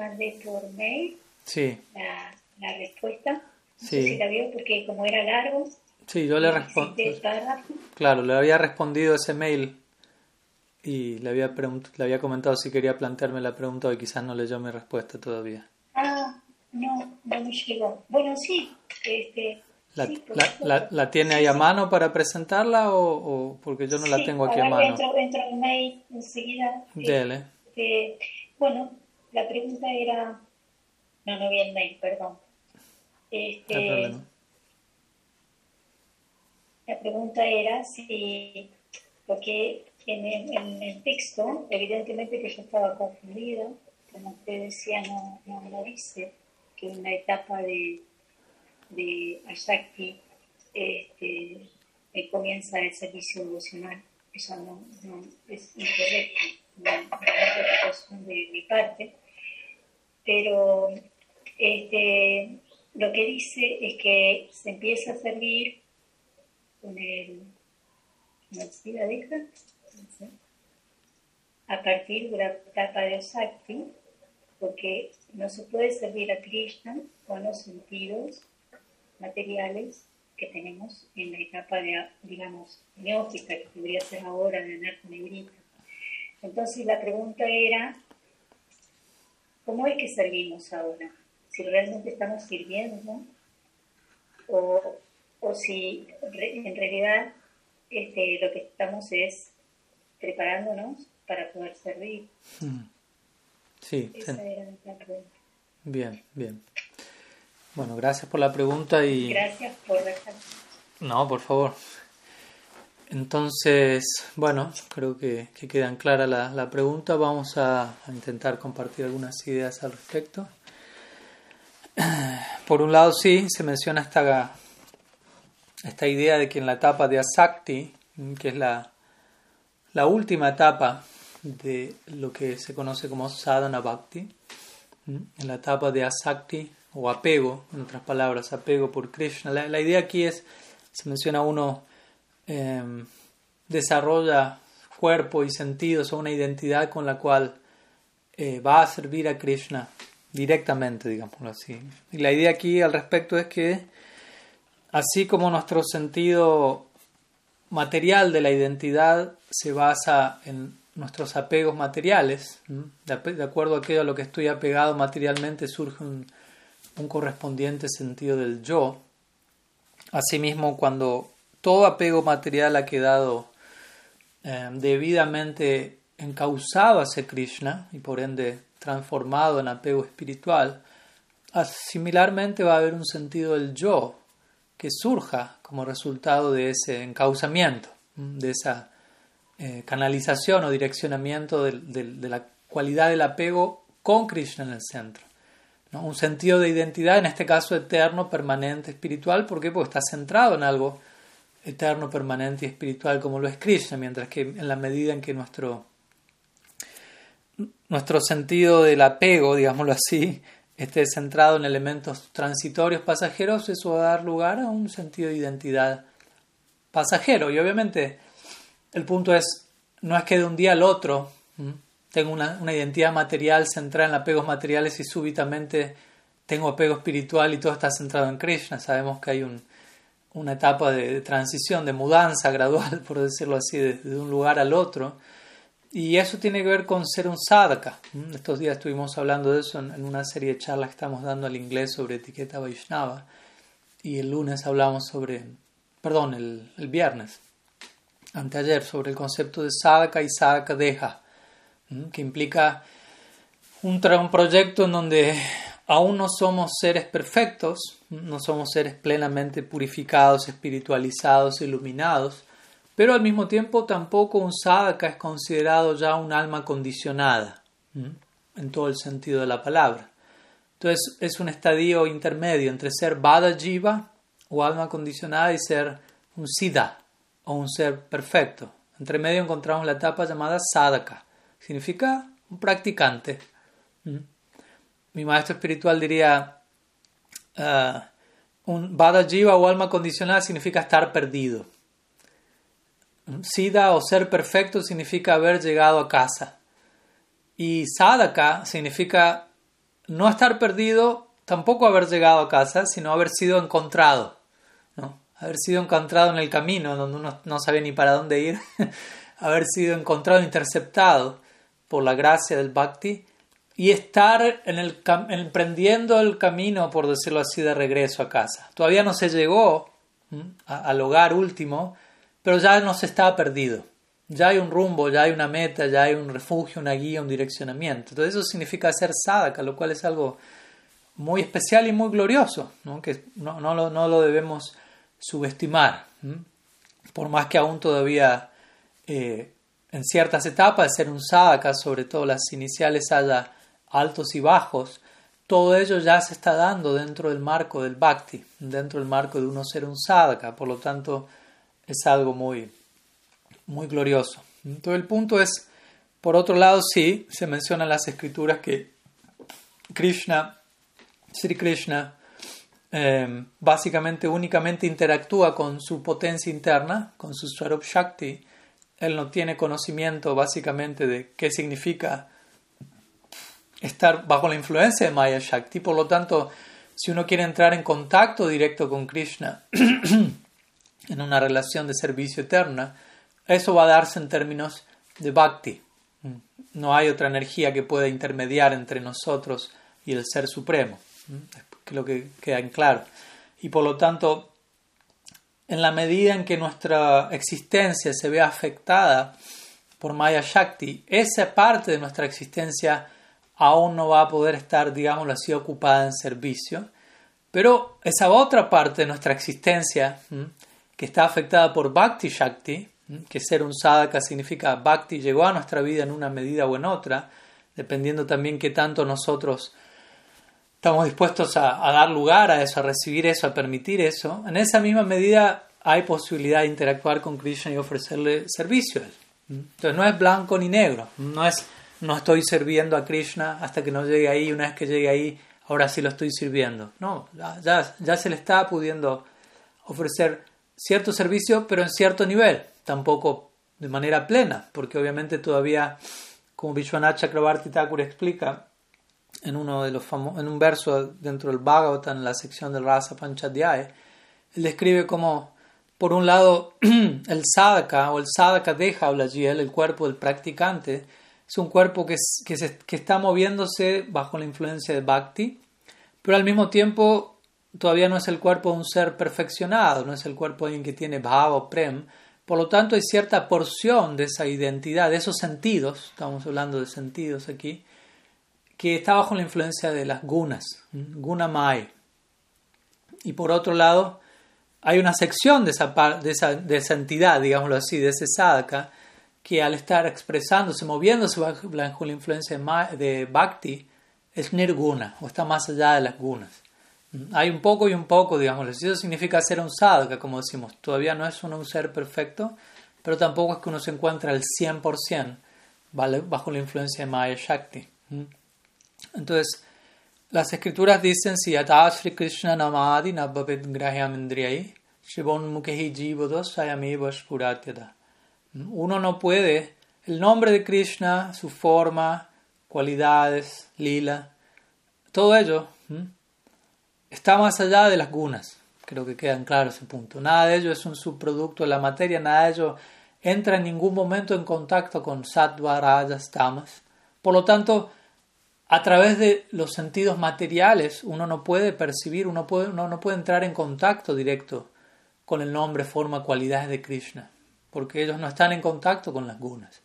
mandé por mail Sí, la, la respuesta. No Sí. sé si la vio porque como era largo, sí, yo le respondí. Claro, le había respondido ese mail y le había, le había comentado si quería plantearme la pregunta y quizás no leyó mi respuesta todavía. Ah, no, no me llegó. Bueno, sí, este, ¿La, sí, la- la- la tiene ahí a mano para presentarla o, o porque yo no la Sí, tengo aquí a ver, mano? Entro, entro al mail enseguida. Dele. Este, bueno, la pregunta era... No, no vi el mail, perdón. No Este, problema. La pregunta era si, porque en el, en el texto, evidentemente que yo estaba confundida, como usted decía, no, no, no dice que en la etapa de, de Ashakti este, comienza el servicio devocional. Eso no, no es incorrecto, no, no es interpretación de mi parte, pero este, lo que dice es que se empieza a servir con el ¿cómo se la deja? A partir de la etapa de Sakti, porque no se puede servir a Krishna con los sentidos materiales que tenemos en la etapa de, digamos, neófita, que debería ser ahora de Anarco Negrita. Entonces la pregunta era, ¿cómo es que servimos ahora? Si realmente estamos sirviendo o, o si re- en realidad este, lo que estamos es preparándonos para poder servir. Mm. Sí, Esa era la pregunta. bien, bien. Bueno, gracias por la pregunta y... Gracias por dejar. No, por favor. Entonces, bueno, creo que, que quedan claras la, la pregunta. Vamos a, intentar compartir algunas ideas al respecto. Por un lado, sí, se menciona esta, esta idea de que en la etapa de Asakti, que es la, la última etapa de lo que se conoce como Sadhana Bhakti, en la etapa de Asakti o apego, en otras palabras, apego por Krishna. La idea aquí es, se menciona uno, eh, desarrolla cuerpo y sentidos o una identidad con la cual eh, va a servir a Krishna directamente, digámoslo así. Y la idea aquí al respecto es que así como nuestro sentido material de la identidad se basa en nuestros apegos materiales, de, acuerdo a aquello a lo que estoy apegado materialmente surge un correspondiente sentido del yo. Asimismo, cuando todo apego material ha quedado eh, debidamente encauzado hacia Krishna y por ende transformado en apego espiritual, similarmente va a haber un sentido del yo que surja como resultado de ese encauzamiento, de esa eh, canalización o direccionamiento de la cualidad del apego con Krishna en el centro. ¿no? Un sentido de identidad, en este caso eterno, permanente, espiritual. ¿Por qué? Porque está centrado en algo eterno, permanente y espiritual como lo es Krishna, mientras que en la medida en que nuestro, nuestro sentido del apego, digámoslo así, esté centrado en elementos transitorios, pasajeros, eso va a dar lugar a un sentido de identidad pasajero. Y obviamente el punto es, no es que de un día al otro ¿m? tengo una, una identidad material centrada en apegos materiales y súbitamente tengo apego espiritual y todo está centrado en Krishna. Sabemos que hay un, una etapa de, transición, de mudanza gradual, por decirlo así, de, de un lugar al otro. Y eso tiene que ver con ser un sadhaka. ¿m? Estos días estuvimos hablando de eso en, una serie de charlas que estamos dando al inglés sobre etiqueta Vaishnava. Y el lunes hablamos sobre, perdón, el, el viernes, anteayer, sobre el concepto de sadhaka y sadhaka deja, ¿m? que implica un, un proyecto en donde aún no somos seres perfectos. No somos seres plenamente purificados, espiritualizados, iluminados, pero al mismo tiempo tampoco un sadhaka es considerado ya un alma condicionada, en todo el sentido de la palabra. Entonces es un estadio intermedio entre ser Bada Jiva o alma condicionada y ser un Siddha o un ser perfecto. Entre medio encontramos la etapa llamada Sadhaka, significa un practicante. Mi maestro espiritual diría, ah, un Bada Jiva o alma condicionada significa estar perdido. Siddha o ser perfecto significa haber llegado a casa. Y sadhaka significa no estar perdido, tampoco haber llegado a casa, sino haber sido encontrado, ¿no? haber sido encontrado en el camino, donde uno no sabe ni para dónde ir, haber sido encontrado, interceptado por la gracia del bhakti y estar en el, emprendiendo el camino, por decirlo así, de regreso a casa. Todavía no se llegó al hogar último, pero ya no se está perdido. Ya hay un rumbo, ya hay una meta, ya hay un refugio, una guía, un direccionamiento. Entonces eso significa hacer sadhaka, lo cual es algo muy especial y muy glorioso, ¿no? que no, no, lo, no lo debemos subestimar. Por más que aún todavía eh, en ciertas etapas ser un sadhaka, sobre todo las iniciales, haya altos y bajos, todo ello ya se está dando dentro del marco del bhakti, dentro del marco de uno ser un sadhaka, por lo tanto es algo muy, muy glorioso. Entonces el punto es, por otro lado, sí, se menciona en las escrituras que Krishna, Sri Krishna, em, básicamente únicamente interactúa con su potencia interna, con su Swarup Shakti. Él no tiene conocimiento básicamente de qué significa estar bajo la influencia de Maya Shakti. Por lo tanto, si uno quiere entrar en contacto directo con Krishna en una relación de servicio eterna, eso va a darse en términos de bhakti. No hay otra energía que pueda intermediar entre nosotros y el Ser Supremo. Es lo que queda en claro. Y por lo tanto, en la medida en que nuestra existencia se ve afectada por Maya Shakti, esa parte de nuestra existencia aún no va a poder estar, digámoslo así, ocupada en servicio. Pero esa otra parte de nuestra existencia, que está afectada por Bhakti Shakti, que ser un sadhaka significa Bhakti llegó a nuestra vida en una medida o en otra, dependiendo también qué tanto nosotros estamos dispuestos a, a, dar lugar a eso, a recibir eso, a permitir eso, en esa misma medida hay posibilidad de interactuar con Krishna y ofrecerle servicio a él. Entonces no es blanco ni negro, no es no estoy sirviendo a Krishna hasta que no llegue ahí, una vez que llegue ahí, ahora sí lo estoy sirviendo. No, ya, ya se le está pudiendo ofrecer cierto servicio, pero en cierto nivel, tampoco de manera plena, porque obviamente todavía, como Vishwanath Chakrabarti Thakur explica en, uno de los en un verso dentro del Bhagavatam, en la sección del Rasa Panchadhyaya, él describe como, por un lado, el sadhaka o el sadhaka deja, habla allí el cuerpo del practicante, es un cuerpo que, que, se, que está moviéndose bajo la influencia de Bhakti, pero al mismo tiempo todavía no es el cuerpo de un ser perfeccionado, no es el cuerpo de alguien que tiene bhava o prem. Por lo tanto, hay cierta porción de esa identidad, de esos sentidos, estamos hablando de sentidos aquí, que está bajo la influencia de las gunas, gunamai. Y por otro lado, hay una sección de esa, de esa, de esa entidad, digámoslo así, de ese sadhaka, que al estar expresándose, moviéndose bajo la influencia de Bhakti, es nirguna, o está más allá de las gunas. Hay un poco y un poco, digamos. Eso significa ser un sadhaka, como decimos. Todavía no es un ser perfecto, pero tampoco es que uno se encuentre al 100% bajo la influencia de Maya Shakti. Mm. Entonces, las escrituras dicen, si Sri Krishna namadi nabhavet grahyam indriyai, shivon mukehi jivados sayameva. Uno no puede, el nombre de Krishna, su forma, cualidades, lila, todo ello está más allá de las gunas. Creo que queda en claro ese punto. Nada de ello es un subproducto de la materia, nada de ello entra en ningún momento en contacto con sattva, rajas, tamas. Por lo tanto, a través de los sentidos materiales uno no puede percibir, uno, no puede entrar en contacto directo con el nombre, forma, cualidades de Krishna porque ellos no están en contacto con las gunas.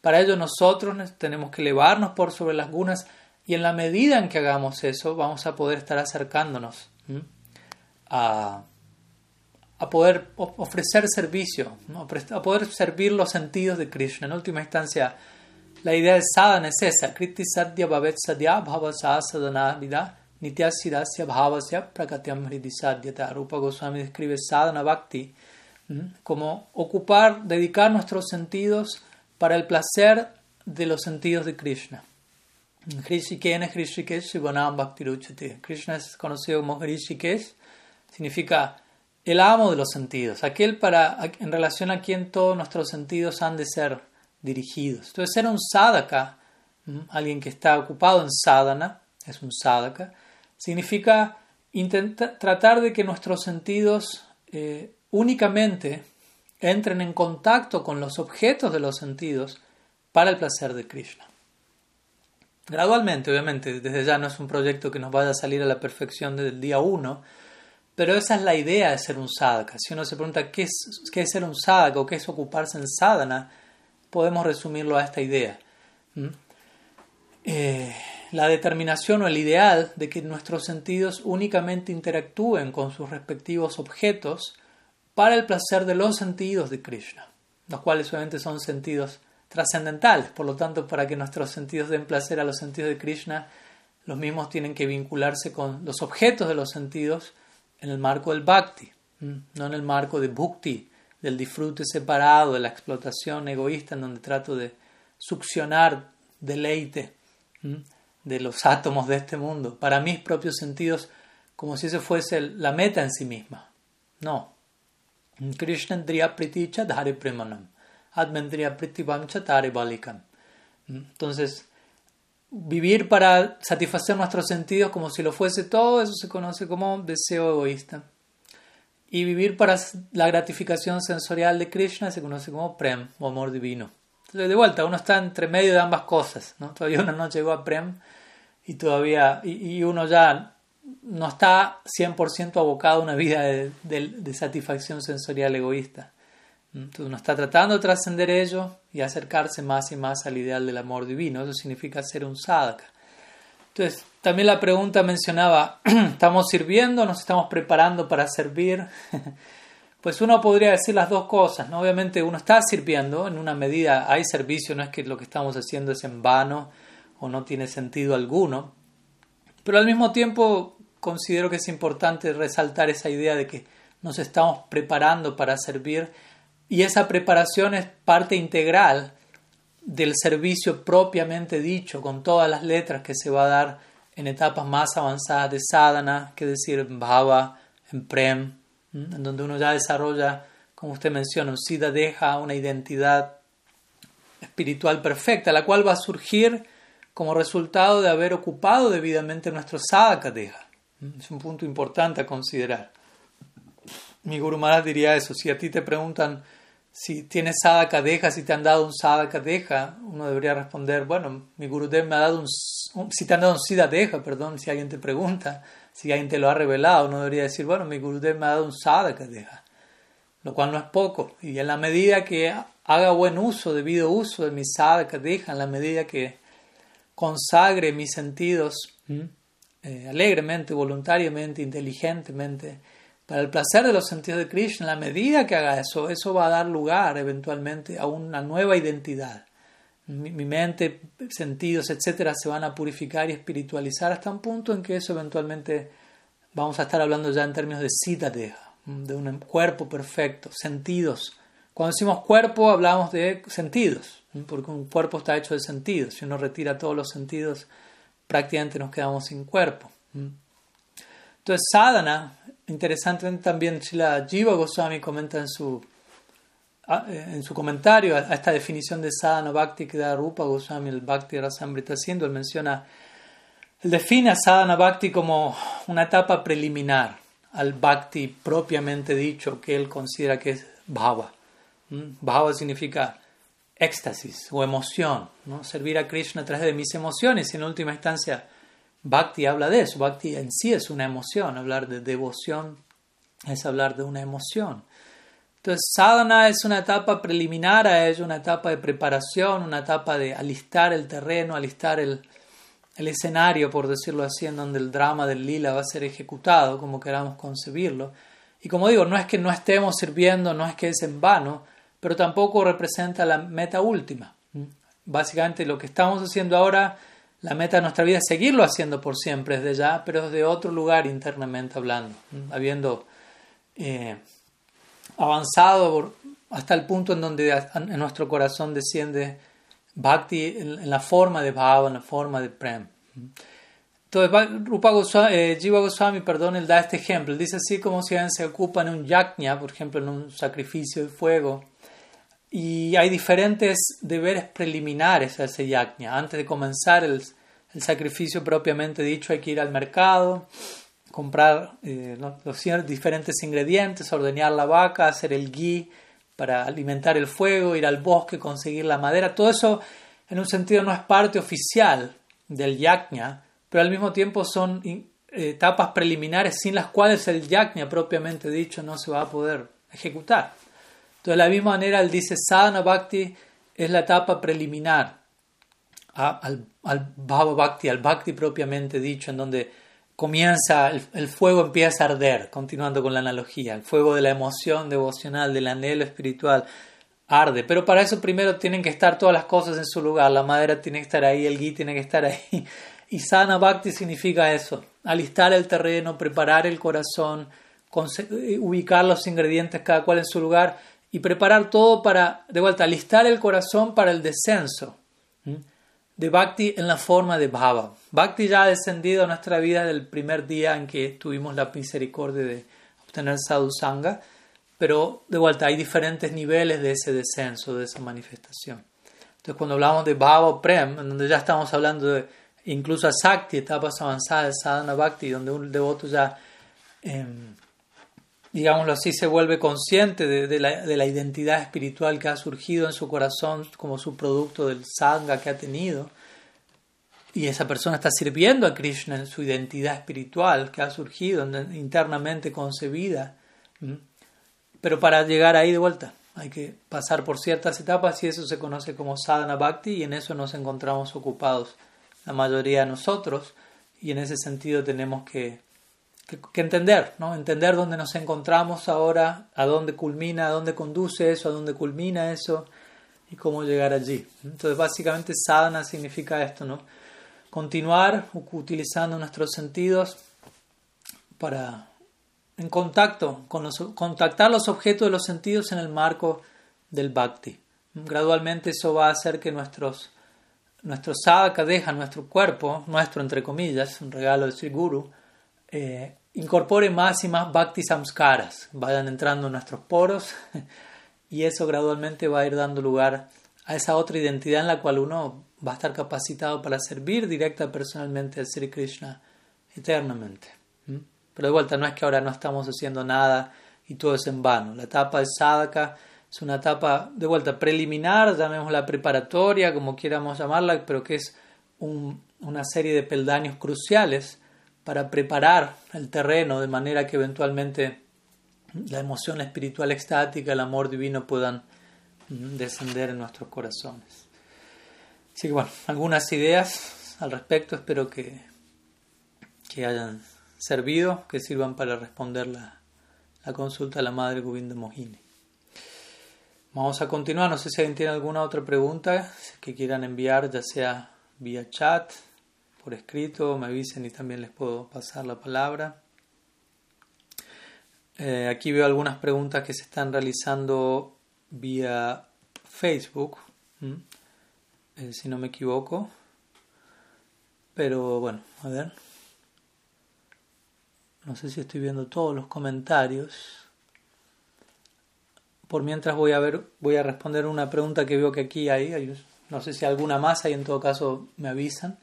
Para ello nosotros tenemos que elevarnos por sobre las gunas y en la medida en que hagamos eso vamos a poder estar acercándonos a, a, poder ofrecer servicio, a poder servir los sentidos de Krishna. En última instancia, la idea de sadhana es esa, kriti sadhya bhavet sadhya bhava sadhana sidasya bhavasya prakatyam hridi sadhyata. Rupa Goswami describe sadhana bhakti como ocupar, dedicar nuestros sentidos para el placer de los sentidos de Krishna. Krishna es conocido como Hrishikesh, significa el amo de los sentidos, aquel para, en relación a quien todos nuestros sentidos han de ser dirigidos. Entonces, ser un sadhaka, alguien que está ocupado en sadhana, es un sadhaka, significa tratar de que nuestros sentidos eh, únicamente entren en contacto con los objetos de los sentidos para el placer de Krishna. Gradualmente, obviamente, desde ya no es un proyecto que nos vaya a salir a la perfección desde el día uno, pero esa es la idea de ser un sadhaka. Si uno se pregunta qué es, qué es ser un sadhaka o qué es ocuparse en sadhana, podemos resumirlo a esta idea. Eh, la determinación o el ideal de que nuestros sentidos únicamente interactúen con sus respectivos objetos para el placer de los sentidos de Krishna, los cuales obviamente son sentidos trascendentales, por lo tanto para que nuestros sentidos den placer a los sentidos de Krishna, los mismos tienen que vincularse con los objetos de los sentidos en el marco del bhakti, no en el marco de bhakti, del disfrute separado, de la explotación egoísta en donde trato de succionar deleite de los átomos de este mundo, para mis propios sentidos, como si ese fuese la meta en sí misma. No. Krishna priticha dhare premanam. Admendriya tare balikam. Entonces, vivir para satisfacer nuestros sentidos como si lo fuese todo, eso se conoce como deseo egoísta. Y vivir para la gratificación sensorial de Krishna se conoce como prem o amor divino. Entonces, de vuelta, uno está entre medio de ambas cosas. ¿no? Todavía uno no llegó a prem y todavía y, uno ya no está 100% abocado a una vida de, satisfacción sensorial egoísta. Entonces uno está tratando de trascender ello y acercarse más y más al ideal del amor divino. Eso significa ser un sadhaka. Entonces, también la pregunta mencionaba, ¿estamos sirviendo? ¿Nos estamos preparando para servir? Pues uno podría decir las dos cosas, ¿no? Obviamente uno está sirviendo, en una medida hay servicio, no es que lo que estamos haciendo es en vano, o no tiene sentido alguno. Pero al mismo tiempo considero que es importante resaltar esa idea de que nos estamos preparando para servir y esa preparación es parte integral del servicio propiamente dicho, con todas las letras que se va a dar en etapas más avanzadas de sadhana, que decir en bhava, en prem, en donde uno ya desarrolla, como usted menciona, un siddha deja una identidad espiritual perfecta, la cual va a surgir como resultado de haber ocupado debidamente nuestro sadhaka deja. Es un punto importante a considerar. Mi Guru Maharaj diría eso. Si a ti te preguntan si tienes sadhaka deja, si te han dado un sadhaka deja, uno debería responder, bueno, mi Gurudev me ha dado un, si te han dado un siddha deja, perdón, si alguien te pregunta, si alguien te lo ha revelado, uno debería decir, bueno, mi Gurudev me ha dado un sadhaka deja, lo cual no es poco. Y en la medida que haga buen uso, debido uso de mi sadhaka deja, en la medida que consagre mis sentidos eh, alegremente, voluntariamente, inteligentemente, para el placer de los sentidos de Krishna, la medida que haga eso, eso va a dar lugar eventualmente a una nueva identidad. Mi, mente, sentidos, etcétera, se van a purificar y espiritualizar hasta un punto en que eso eventualmente vamos a estar hablando ya en términos de citadeja, de un cuerpo perfecto, sentidos. Cuando decimos cuerpo, hablamos de sentidos porque un cuerpo está hecho de sentidos. Si uno retira todos los sentidos, prácticamente nos quedamos sin cuerpo. Entonces, sadhana, interesantemente también Shila Jiva Goswami comenta en su, eh, en su comentario a, esta definición de sadhana bhakti que da Rupa Goswami, el Bhakti Rasamrita Sindhu, él menciona, él define a sadhana bhakti como una etapa preliminar al bhakti propiamente dicho que él considera que es bhava. Bhava significa éxtasis o emoción, ¿no? servir a Krishna a través de mis emociones. Y en última instancia, Bhakti habla de eso. Bhakti en sí es una emoción. Hablar de devoción es hablar de una emoción. Entonces, sadhana es una etapa preliminar a ello, una etapa de preparación, una etapa de alistar el terreno, alistar el, el escenario, por decirlo así, en donde el drama del lila va a ser ejecutado, como queramos concebirlo. Y como digo, no es que no estemos sirviendo, no es que es en vano, pero tampoco representa la meta última. Básicamente lo que estamos haciendo ahora, la meta de nuestra vida es seguirlo haciendo por siempre desde ya, pero desde otro lugar internamente hablando, habiendo eh, avanzado hasta el punto en donde en nuestro corazón desciende bhakti en, la forma de bhava, en la forma de prem. Entonces, Rupa Goswami, eh, Jiva Goswami, perdón, él da este ejemplo. Dice así como si alguien se ocupa en un yajna, por ejemplo, en un sacrificio de fuego, y hay diferentes deberes preliminares a ese yajna. Antes de comenzar el sacrificio propiamente dicho hay que ir al mercado, comprar eh, los diferentes ingredientes, ordeñar la vaca, hacer el ghee para alimentar el fuego, ir al bosque, conseguir la madera. Todo eso en un sentido no es parte oficial del yajna, pero al mismo tiempo son etapas preliminares sin las cuales el yajna propiamente dicho no se va a poder ejecutar. De la misma manera, él dice sadhana bhakti es la etapa preliminar al, bhava bhakti, al bhakti propiamente dicho, en donde comienza, el, fuego empieza a arder, continuando con la analogía, el fuego de la emoción devocional, del anhelo espiritual, arde. Pero para eso primero tienen que estar todas las cosas en su lugar, la madera tiene que estar ahí, el gui tiene que estar ahí. Y sana bhakti significa eso, alistar el terreno, preparar el corazón, eh, ubicar los ingredientes cada cual en su lugar y preparar todo para, de vuelta, alistar el corazón para el descenso de Bhakti en la forma de Bhava. Bhakti ya ha descendido a nuestra vida desde el primer día en que tuvimos la misericordia de obtener Sadhu Sangha, pero de vuelta hay diferentes niveles de ese descenso, de esa manifestación. Entonces cuando hablamos de Bhava Prem, en donde ya estamos hablando de incluso a Sakti, etapas avanzadas de Sadhana Bhakti, donde un devoto ya... Em, digámoslo así, se vuelve consciente de, la, identidad espiritual que ha surgido en su corazón como su producto del sangha que ha tenido. Y esa persona está sirviendo a Krishna en su identidad espiritual que ha surgido internamente concebida. Pero para llegar ahí de vuelta hay que pasar por ciertas etapas y eso se conoce como sadhana bhakti y en eso nos encontramos ocupados la mayoría de nosotros y en ese sentido tenemos que que, entender, ¿no? Entender dónde nos encontramos ahora, a dónde culmina, a dónde conduce eso, a dónde culmina eso y cómo llegar allí. Entonces, básicamente, sadhana significa esto, ¿no? Continuar utilizando nuestros sentidos para en contacto con los, contactar los objetos de los sentidos en el marco del bhakti. Gradualmente eso va a hacer que nuestros nuestro sadhaka deja nuestro cuerpo, nuestro entre comillas, un regalo de Sri Guru, eh, incorpore más y más bhakti samskaras, vayan entrando en nuestros poros y eso gradualmente va a ir dando lugar a esa otra identidad en la cual uno va a estar capacitado para servir directa personalmente al Sri Krishna eternamente. Pero de vuelta, no es que ahora no estamos haciendo nada y todo es en vano. La etapa de sadhaka es una etapa de vuelta preliminar, llamémosla preparatoria, como quieramos llamarla, pero que es una serie de peldaños cruciales para preparar el terreno de manera que eventualmente la emoción espiritual extática, el amor divino puedan mm, descender en nuestros corazones. Así que bueno, algunas ideas al respecto, espero que, que hayan servido, que sirvan para responder la, la consulta a la Madre Govinda Mohini. Vamos a continuar, no sé si alguien tiene alguna otra pregunta que quieran enviar, ya sea vía chat, por escrito, me avisen y también les puedo pasar la palabra. Eh, aquí veo algunas preguntas que se están realizando vía Facebook, eh, si no me equivoco. Pero bueno, a ver. No sé si estoy viendo todos los comentarios. Por mientras voy a ver, voy a responder una pregunta que veo que aquí hay. No sé si alguna más hay, en todo caso me avisan.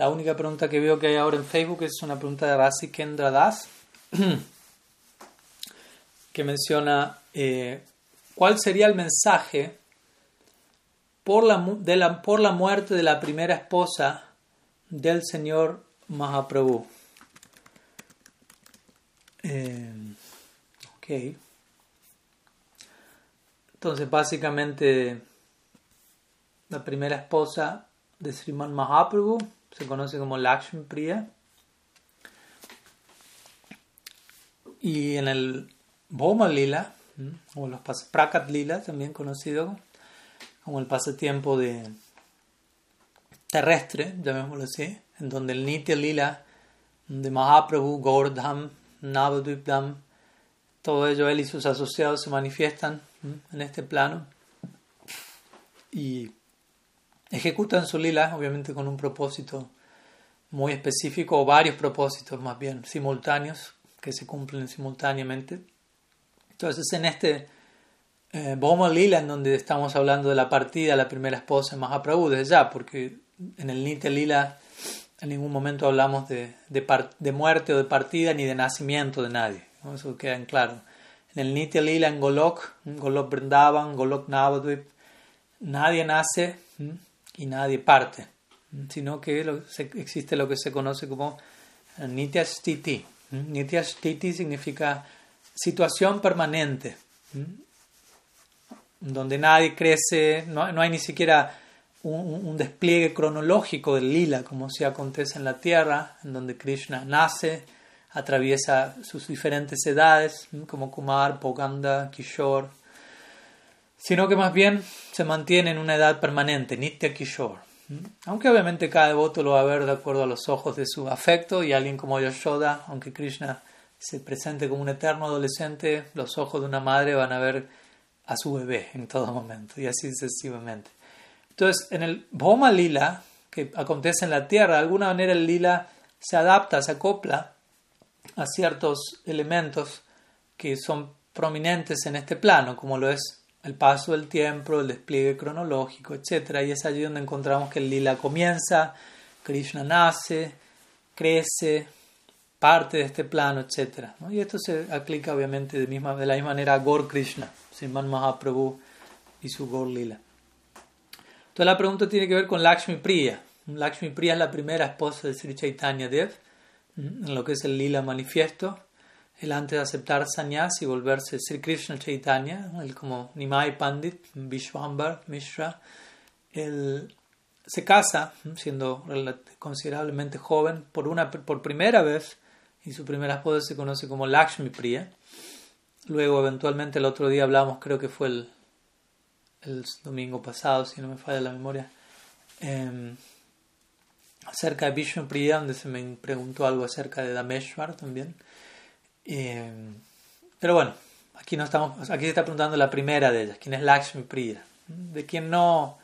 La única pregunta que veo que hay ahora en Facebook es una pregunta de Rasi Kendra Das, que menciona eh, cuál sería el mensaje por la, de la, por la muerte de la primera esposa del señor Mahaprabhu. Eh, ok. Entonces, básicamente, la primera esposa de Sriman Mahaprabhu se conoce como Lakshmi Priya. Y en el Bhoma Lila, o los Prakat Lila, también conocido como el pasatiempo de terrestre, llamémoslo así, en donde el Nitya Lila de Mahaprabhu, Gordham, Navadvipdam, todo ello él y sus asociados se manifiestan en este plano. Y ejecutan su lila, obviamente con un propósito muy específico, o varios propósitos más bien simultáneos, que se cumplen simultáneamente. Entonces, en este eh, Boma Lila, en donde estamos hablando de la partida de la primera esposa de Mahaprabhu, desde ya, porque en el Nitya Lila en ningún momento hablamos de, de, muerte o de partida ni de nacimiento de nadie. Eso queda en claro. En el Nitya Lila, en Golok, Golok Vrindavan, Golok Navadvip, nadie nace y nadie parte, sino que existe lo que se conoce como Nitya Stiti. Nitya Stiti significa situación permanente, donde nadie crece, no, no hay ni siquiera un, despliegue cronológico del lila, como si acontece en la tierra, en donde Krishna nace, atraviesa sus diferentes edades, como Kumar, Poganda, Kishore, sino que más bien se mantiene en una edad permanente, Nitya Kishore. Aunque obviamente cada devoto lo va a ver de acuerdo a los ojos de su afecto y alguien como Yashoda, aunque Krishna se presente como un eterno adolescente, los ojos de una madre van a ver a su bebé en todo momento y así sucesivamente. Entonces, en el Bhoma Lila, que acontece en la tierra, de alguna manera el Lila se adapta, se acopla a ciertos elementos que son prominentes en este plano, como lo es el paso del tiempo, el despliegue cronológico, etc. Y es allí donde encontramos que el lila comienza, Krishna nace, crece, parte de este plano, etc. Y esto se aplica obviamente de, misma, de la misma manera a Gaur Krishna, Mahaprabhu y su Gaur Lila. Entonces la pregunta tiene que ver con Lakshmi Priya. Lakshmi Priya es la primera esposa de Sri Chaitanya Dev, en lo que es el Lila manifiesto. Él antes de aceptar sannyas y volverse Sri Krishna Chaitanya, él como Nimai Pandit, Vishwambar Mishra, él se casa, siendo considerablemente joven, por, una, por primera vez, y su primera esposa se conoce como Lakshmi Priya. Luego, eventualmente, el otro día hablamos, creo que fue el el domingo pasado, si no me falla la memoria, em, acerca de Vishnu Priya, donde se me preguntó algo acerca de Dameshwar también. Em, pero bueno, aquí, no estamos, aquí se está preguntando la primera de ellas, quién es Lakshmi Priya, de quien no,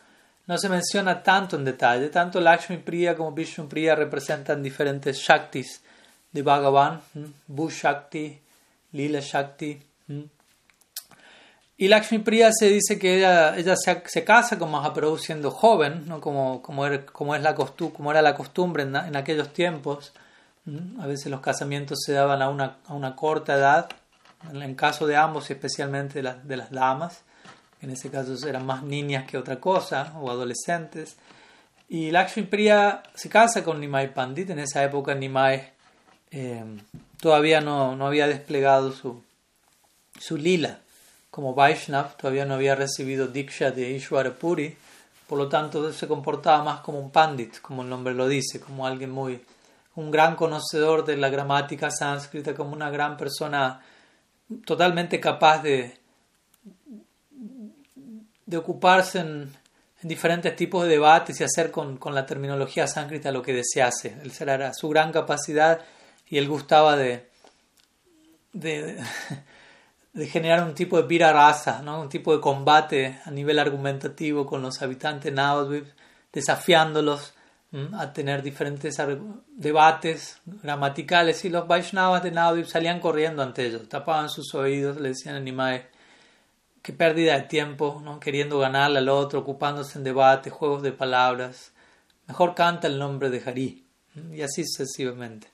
no se menciona tanto en detalle. Tanto Lakshmi Priya como Vishnu Priya representan diferentes Shaktis de Bhagavan, Bhu Shakti, Lila Shakti. Y Lakshmi Priya se dice que ella, ella se, casa con Mahaprabhu siendo joven, ¿no? como, como, era, como, es la como era la costumbre en, en aquellos tiempos. A veces los casamientos se daban a una, a una corta edad, en el caso de ambos, especialmente de, de las damas. En ese caso eran más niñas que otra cosa, o adolescentes. Y Lakshmi Priya se casa con Nimai Pandit. En esa época Nimai eh, todavía no, no había desplegado su, su lila como Vaishnav todavía no había recibido Diksha de Ishwara Puri, por lo tanto se comportaba más como un pandit, como el nombre lo dice, como alguien muy, un gran conocedor de la gramática sánscrita, como una gran persona totalmente capaz de, de ocuparse en, diferentes tipos de debates y hacer con, con, la terminología sánscrita lo que desease. Él era su gran capacidad y él gustaba de, de generar un tipo de pira raza, ¿no? un tipo de combate a nivel argumentativo con los habitantes Navadvip, desafiándolos a tener diferentes debates gramaticales y los Vaishnavas de Navadvip salían corriendo ante ellos, tapaban sus oídos, le decían a Nimae, qué pérdida de tiempo, ¿no? queriendo ganarle al otro, ocupándose en debates, juegos de palabras, mejor canta el nombre de Hari, y así sucesivamente.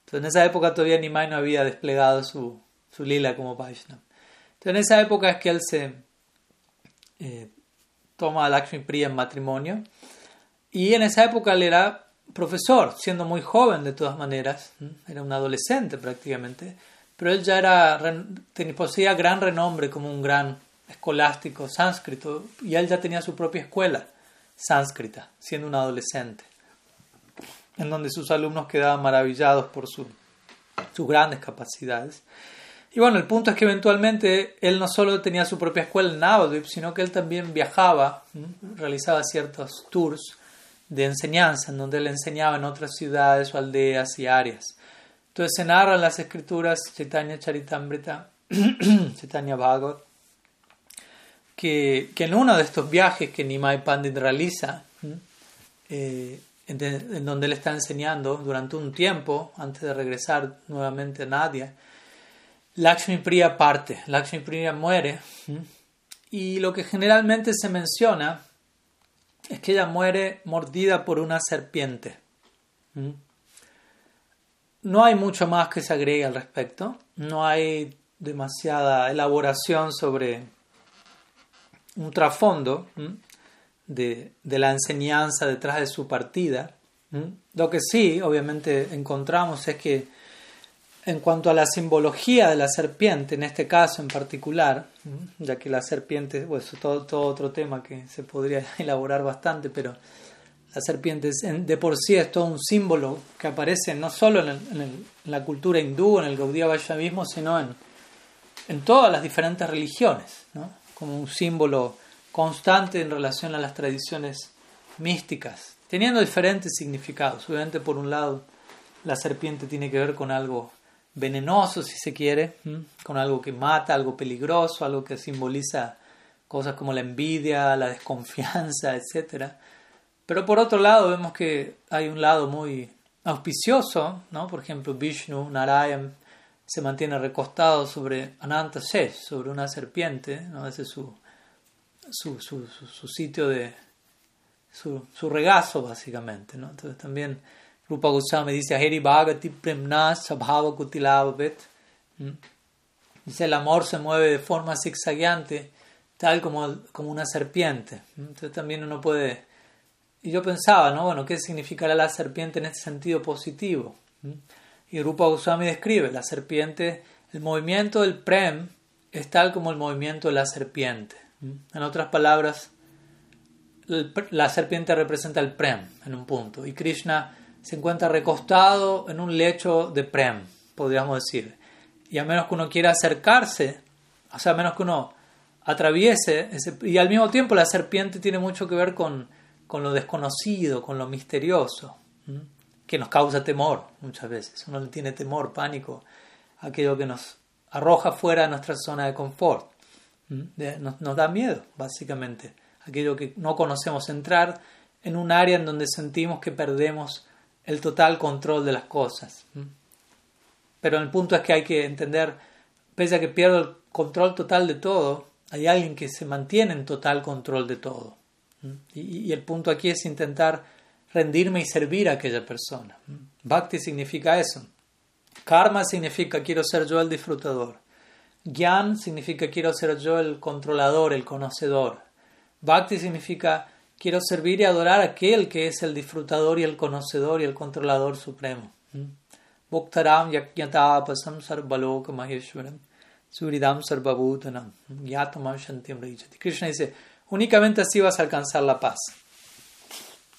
Entonces en esa época todavía Nimai no había desplegado su, su lila como Vaishnava en esa época es que él se eh, toma a Lakshmi Priya en matrimonio. Y en esa época él era profesor, siendo muy joven de todas maneras, era un adolescente prácticamente, pero él ya era, poseía gran renombre como un gran escolástico sánscrito y él ya tenía su propia escuela sánscrita, siendo un adolescente, en donde sus alumnos quedaban maravillados por sus grandes capacidades. Y bueno, el punto es que eventualmente él no solo tenía su propia escuela en Navadvip, sino que él también viajaba, realizaba ciertos tours de enseñanza, en donde él enseñaba en otras ciudades o aldeas y áreas. Entonces se narran las escrituras Chaitanya Charitamrita, Chaitanya Bhagavat, que, que, en uno de estos viajes que Nimai Pandit realiza, eh, en, en, donde él está enseñando durante un tiempo, antes de regresar nuevamente a Nadia, Lakshmi Priya parte, Lakshmi Priya muere y lo que generalmente se menciona es que ella muere mordida por una serpiente. No hay mucho más que se agregue al respecto. No hay demasiada elaboración sobre un trasfondo de, de, la enseñanza detrás de su partida. Lo que sí, obviamente, encontramos es que en cuanto a la simbología de la serpiente, en este caso en particular, ya que la serpiente, bueno, es todo, todo otro tema que se podría elaborar bastante, pero la serpiente de por sí es todo un símbolo que aparece no solo en, la cultura hindú, en el Gaudiya Vaishnavismo, sino en, en todas las diferentes religiones, como un símbolo constante en relación a las tradiciones místicas, teniendo diferentes significados. Obviamente, por un lado, la serpiente tiene que ver con algo venenoso, si se quiere, con algo que mata, algo peligroso, algo que simboliza cosas como la envidia, la desconfianza, etc. Pero por otro lado, vemos que hay un lado muy auspicioso, ¿no? Por ejemplo, Vishnu, Narayan, se mantiene recostado sobre Ananta Shesh, sobre una serpiente, ¿no? Ese es su, su, su, su sitio de, su, su, regazo, básicamente, ¿no? Entonces también Rupa Goswami dice, Heri Bhagati Premna Sabhava Kutilavabet. Dice, el amor se mueve de forma zigzagueante, tal como, como una serpiente. Entonces también uno puede... Y yo pensaba, ¿no? Bueno, ¿qué significará la serpiente en este sentido positivo? Y Rupa Goswami describe, la serpiente, el movimiento del Prem es tal como el movimiento de la serpiente. En otras palabras, la serpiente representa el Prem en un punto y Krishna se encuentra recostado en un lecho de prem, podríamos decir. Y a menos que uno quiera acercarse, o sea, a menos que uno atraviese, ese, y al mismo tiempo la serpiente tiene mucho que ver con, con lo desconocido, con lo misterioso, que nos causa temor muchas veces. Uno le tiene temor, pánico, aquello que nos arroja fuera de nuestra zona de confort. Nos, nos da miedo, básicamente. Aquello que no conocemos entrar en un área en donde sentimos que perdemos el total control de las cosas. Pero el punto es que hay que entender, pese a que pierdo el control total de todo, hay alguien que se mantiene en total control de todo. Y, el punto aquí es intentar rendirme y servir a aquella persona. Bhakti significa eso. Karma significa quiero ser yo el disfrutador. Gyan significa quiero ser yo el controlador, el conocedor. Bhakti significa quiero servir y adorar a aquel que es el disfrutador y el conocedor y el controlador supremo. Bhuktaram yakyatapasam sarvaloka maheshwaram suridam sarvabhutanam yatamam shantim Krishna dice, únicamente así vas a alcanzar la paz.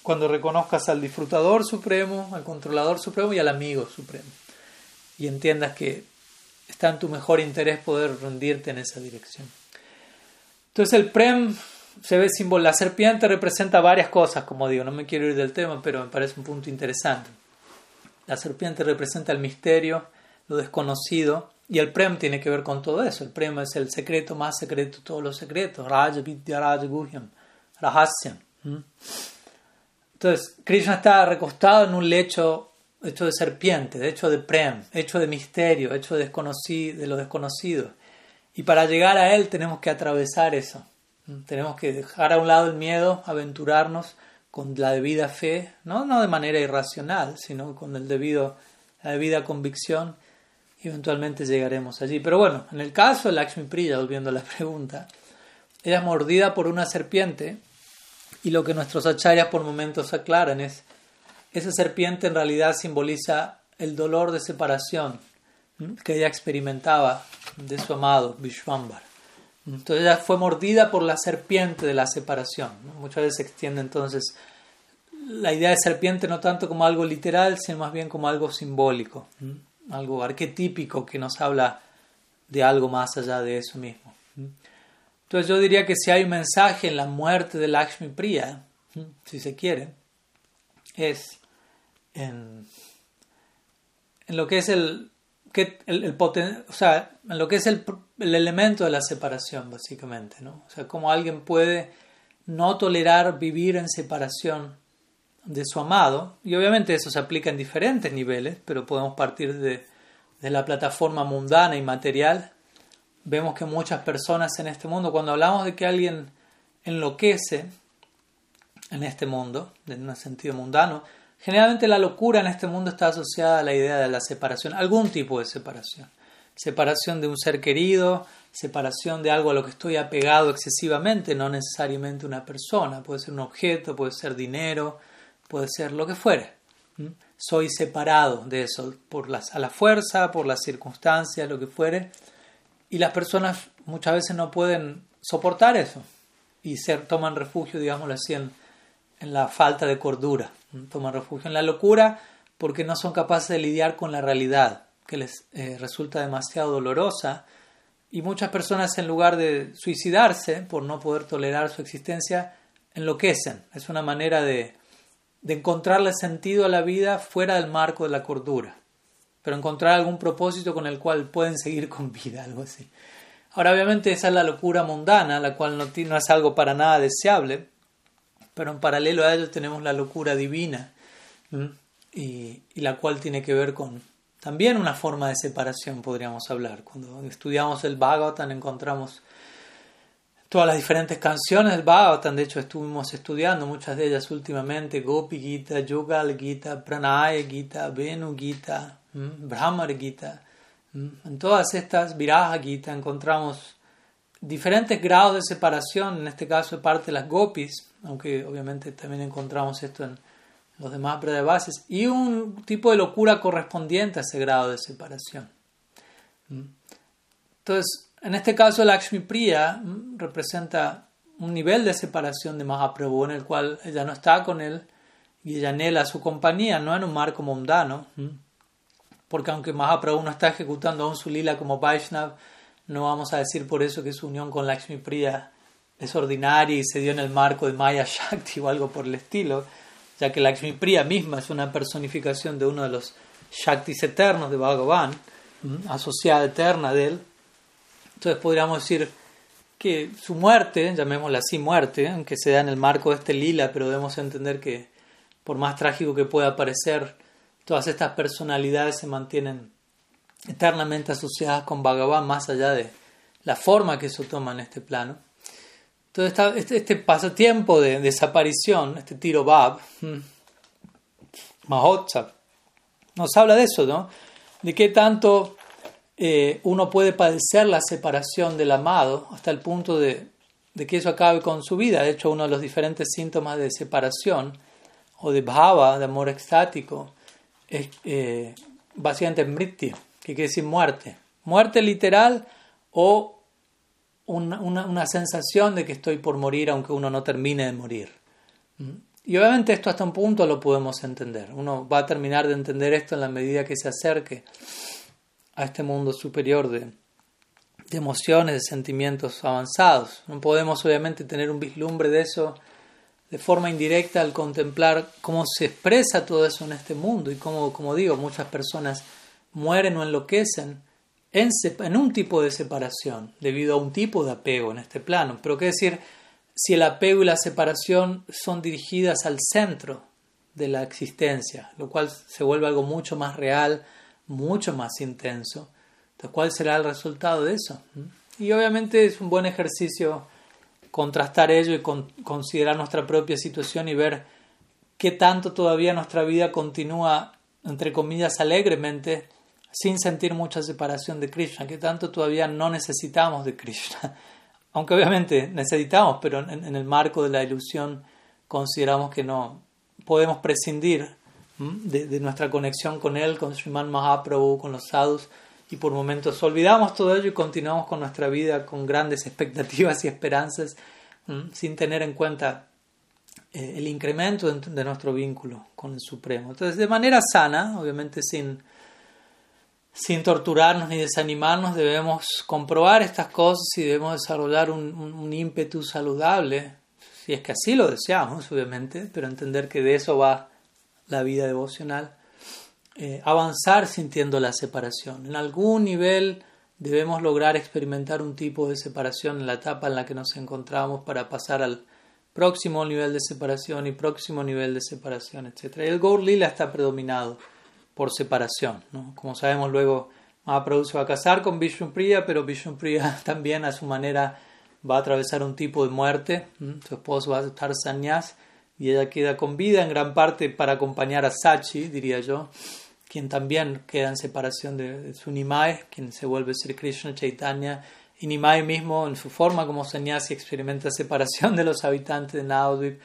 Cuando reconozcas al disfrutador supremo, al controlador supremo y al amigo supremo. Y entiendas que está en tu mejor interés poder rendirte en esa dirección. Entonces el Prem se ve símbolo. La serpiente representa varias cosas, como digo, no me quiero ir del tema, pero me parece un punto interesante. La serpiente representa el misterio, lo desconocido, y el prem tiene que ver con todo eso. El prem es el secreto más secreto de todos los secretos. Raja Vidya Raja Guhyam. Entonces, Krishna está recostado en un lecho hecho de serpiente, hecho de prem, hecho de misterio, hecho de, de lo desconocido. Y para llegar a él tenemos que atravesar eso. Tenemos que dejar a un lado el miedo, aventurarnos con la debida fe, no, no de manera irracional, sino con el debido, la debida convicción y eventualmente llegaremos allí. Pero bueno, en el caso de Lakshmi Priya, volviendo a la pregunta, ella es mordida por una serpiente y lo que nuestros acharyas por momentos aclaran es, esa serpiente en realidad simboliza el dolor de separación que ella experimentaba de su amado Vishwambar. Entonces ella fue mordida por la serpiente de la separación. Muchas veces se extiende entonces la idea de serpiente no tanto como algo literal, sino más bien como algo simbólico, algo arquetípico que nos habla de algo más allá de eso mismo. Entonces yo diría que si hay un mensaje en la muerte de Lakshmi Priya, si se quiere, es en, en lo que es el, que el, o sea, en lo que es el, el, elemento de la separación, básicamente, ¿no? O sea, cómo alguien puede no tolerar vivir en separación de su amado, y obviamente eso se aplica en diferentes niveles, pero podemos partir de, de la plataforma mundana y material. Vemos que muchas personas en este mundo, cuando hablamos de que alguien enloquece en este mundo, en un sentido mundano, Generalmente la locura en este mundo está asociada a la idea de la separación, algún tipo de separación. Separación de un ser querido, separación de algo a lo que estoy apegado excesivamente, no necesariamente una persona, puede ser un objeto, puede ser dinero, puede ser lo que fuere. Soy separado de eso, por las, a la fuerza, por las circunstancias, lo que fuere. Y las personas muchas veces no pueden soportar eso y ser, toman refugio, digámoslo así, en, en la falta de cordura, toman refugio en la locura porque no son capaces de lidiar con la realidad, que les eh, resulta demasiado dolorosa. Y muchas personas, en lugar de suicidarse por no poder tolerar su existencia, enloquecen. Es una manera de, de encontrarle sentido a la vida fuera del marco de la cordura, pero encontrar algún propósito con el cual pueden seguir con vida, algo así. Ahora, obviamente, esa es la locura mundana, la cual no, no es algo para nada deseable, pero en paralelo a ello tenemos la locura divina, y, la cual tiene que ver con también una forma de separación, podríamos hablar. Cuando estudiamos el Bhagavatam encontramos todas las diferentes canciones del Bhagavatam, de hecho estuvimos estudiando muchas de ellas últimamente, Gopi Gita, Yugal Gita, Pranaya Gita, Venu Gita, Brahmar Gita. En todas estas Viraja Gita encontramos diferentes grados de separación, en este caso de parte de las gopis, aunque obviamente también encontramos esto en los demás bases, y un tipo de locura correspondiente a ese grado de separación. Mm. Entonces, en este caso, Lakshmi Priya representa un nivel de separación de Mahaprabhu en el cual ella no está con él y ella anhela su compañía, no en un marco mundano porque aunque Mahaprabhu no está ejecutando aún su lila como Vaishnav, no vamos a decir por eso que su unión con Lakshmi Priya es ordinaria y se dio en el marco de Maya Shakti o algo por el estilo, ya que Lakshmi Priya misma es una personificación de uno de los Shaktis eternos de Bhagavan, asociada eterna de él. Entonces podríamos decir que su muerte, llamémosla así muerte, aunque se da en el marco de este lila, pero debemos entender que por más trágico que pueda parecer, todas estas personalidades se mantienen eternamente asociadas con Bhagavan más allá de la forma que eso toma en este plano. Entonces este, este, pasatiempo de desaparición, este tiro Bab, hmm, Mahotsav, nos habla de eso, ¿no? De qué tanto eh, uno puede padecer la separación del amado hasta el punto de, de, que eso acabe con su vida. De hecho, uno de los diferentes síntomas de separación o de bhava, de amor extático, es eh, básicamente mritya, que quiere decir muerte. Muerte literal o una, sensación de que estoy por morir aunque uno no termine de morir. ¿Mm? Y obviamente esto hasta un punto lo podemos entender. Uno va a terminar de entender esto en la medida que se acerque a este mundo superior de, de emociones, de sentimientos avanzados. No podemos obviamente tener un vislumbre de eso de forma indirecta al contemplar cómo se expresa todo eso en este mundo y cómo, como digo, muchas personas mueren o enloquecen en, un tipo de separación debido a un tipo de apego en este plano. Pero qué decir, si el apego y la separación son dirigidas al centro de la existencia, lo cual se vuelve algo mucho más real, mucho más intenso. Entonces, ¿cuál será el resultado de eso? Y obviamente es un buen ejercicio contrastar ello y considerar nuestra propia situación y ver qué tanto todavía nuestra vida continúa, entre comillas, alegremente, sin sentir mucha separación de Krishna, qué tanto todavía no necesitamos de Krishna. Aunque obviamente necesitamos, pero en, el marco de la ilusión consideramos que no podemos prescindir de, de, nuestra conexión con Él, con Sriman Mahaprabhu, con los sadhus, y por momentos olvidamos todo ello y continuamos con nuestra vida con grandes expectativas y esperanzas sin tener en cuenta eh, el incremento de, nuestro vínculo con el Supremo. Entonces, de manera sana, obviamente sin, sin torturarnos ni desanimarnos, debemos comprobar estas cosas y debemos desarrollar un, un ímpetu saludable, si es que así lo deseamos, obviamente, pero entender que de eso va la vida devocional eh, avanzar sintiendo la separación. En algún nivel debemos lograr experimentar un tipo de separación en la etapa en la que nos encontramos para pasar al próximo nivel de separación y próximo nivel de separación, etc. Y el Gaur Lila está predominado por separación. Como sabemos luego, Mahaprabhu se va a casar con Vishnupriya, pero Vishnupriya también a su manera va a atravesar un tipo de muerte. Su esposo va a estar sannyas y ella queda con vida en gran parte para acompañar a Sachi, diría yo, quien también queda en separación de, su Nimai, quien se vuelve Sri Krishna Chaitanya, y Nimai mismo en su forma como sannyasi experimenta separación de los habitantes de Navadvip.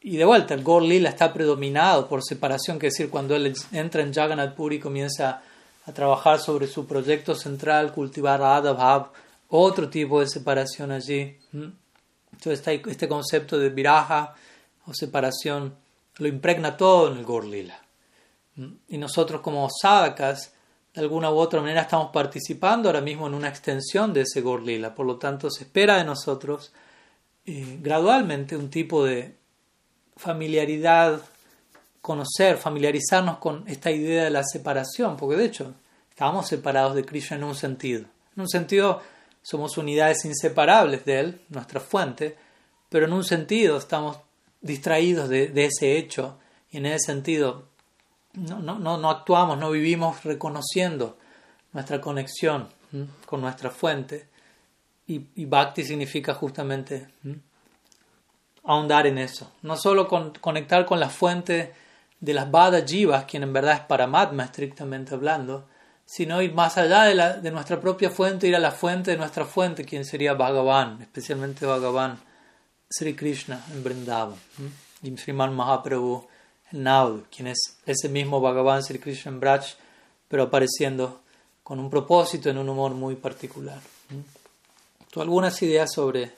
Y de vuelta, el Gaur Lila está predominado por separación, que es decir, cuando él entra en Jagannath Puri comienza a trabajar sobre su proyecto central, cultivar Adabhav, otro tipo de separación allí. Entonces este concepto de viraja o separación lo impregna todo en el Gorlila. Y nosotros como sadhakas, de alguna u otra manera estamos participando ahora mismo en una extensión de ese Gorlila. Por lo tanto, se espera de nosotros eh, gradualmente un tipo de familiaridad, conocer, familiarizarnos con esta idea de la separación, porque de hecho estamos separados de Krishna en un sentido. En un sentido somos unidades inseparables de Él, nuestra fuente, pero en un sentido estamos distraídos de, ese hecho y en ese sentido no, actuamos, no vivimos reconociendo nuestra conexión con nuestra fuente. Y, Bhakti significa justamente ahondar en eso. No solo con, conectar con la fuente de las Bada Jivas, quien en verdad es Paramatma estrictamente hablando, sino ir más allá de, la, de nuestra propia fuente, ir a la fuente de nuestra fuente, quien sería Bhagavan, especialmente Bhagavan Sri Krishna en Vrindavan, y Sriman Mahaprabhu en Naud, quien es ese mismo Bhagavan Sri Krishna en Braj, pero apareciendo con un propósito en un humor muy particular. ¿Tú algunas ideas sobre,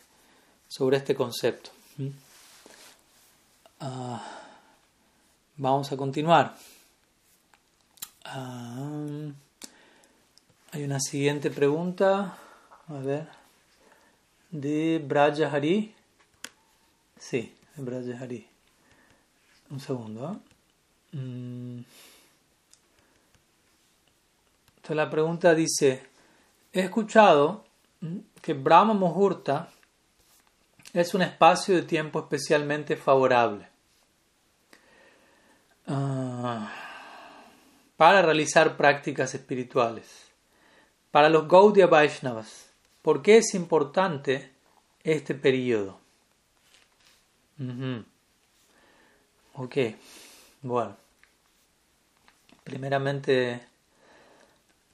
sobre este concepto? Uh, vamos a continuar. Uh, hay una siguiente pregunta, a ver, de Braja Hari. Sí, de Braja Hari. Un segundo. ¿eh? Mm. Entonces la pregunta dice, he escuchado que Brahma Muhurta es un espacio de tiempo especialmente favorable ah, para realizar prácticas espirituales. Para los Gaudiya Vaishnavas, ¿por qué es importante este periodo? Ok, bueno. Primeramente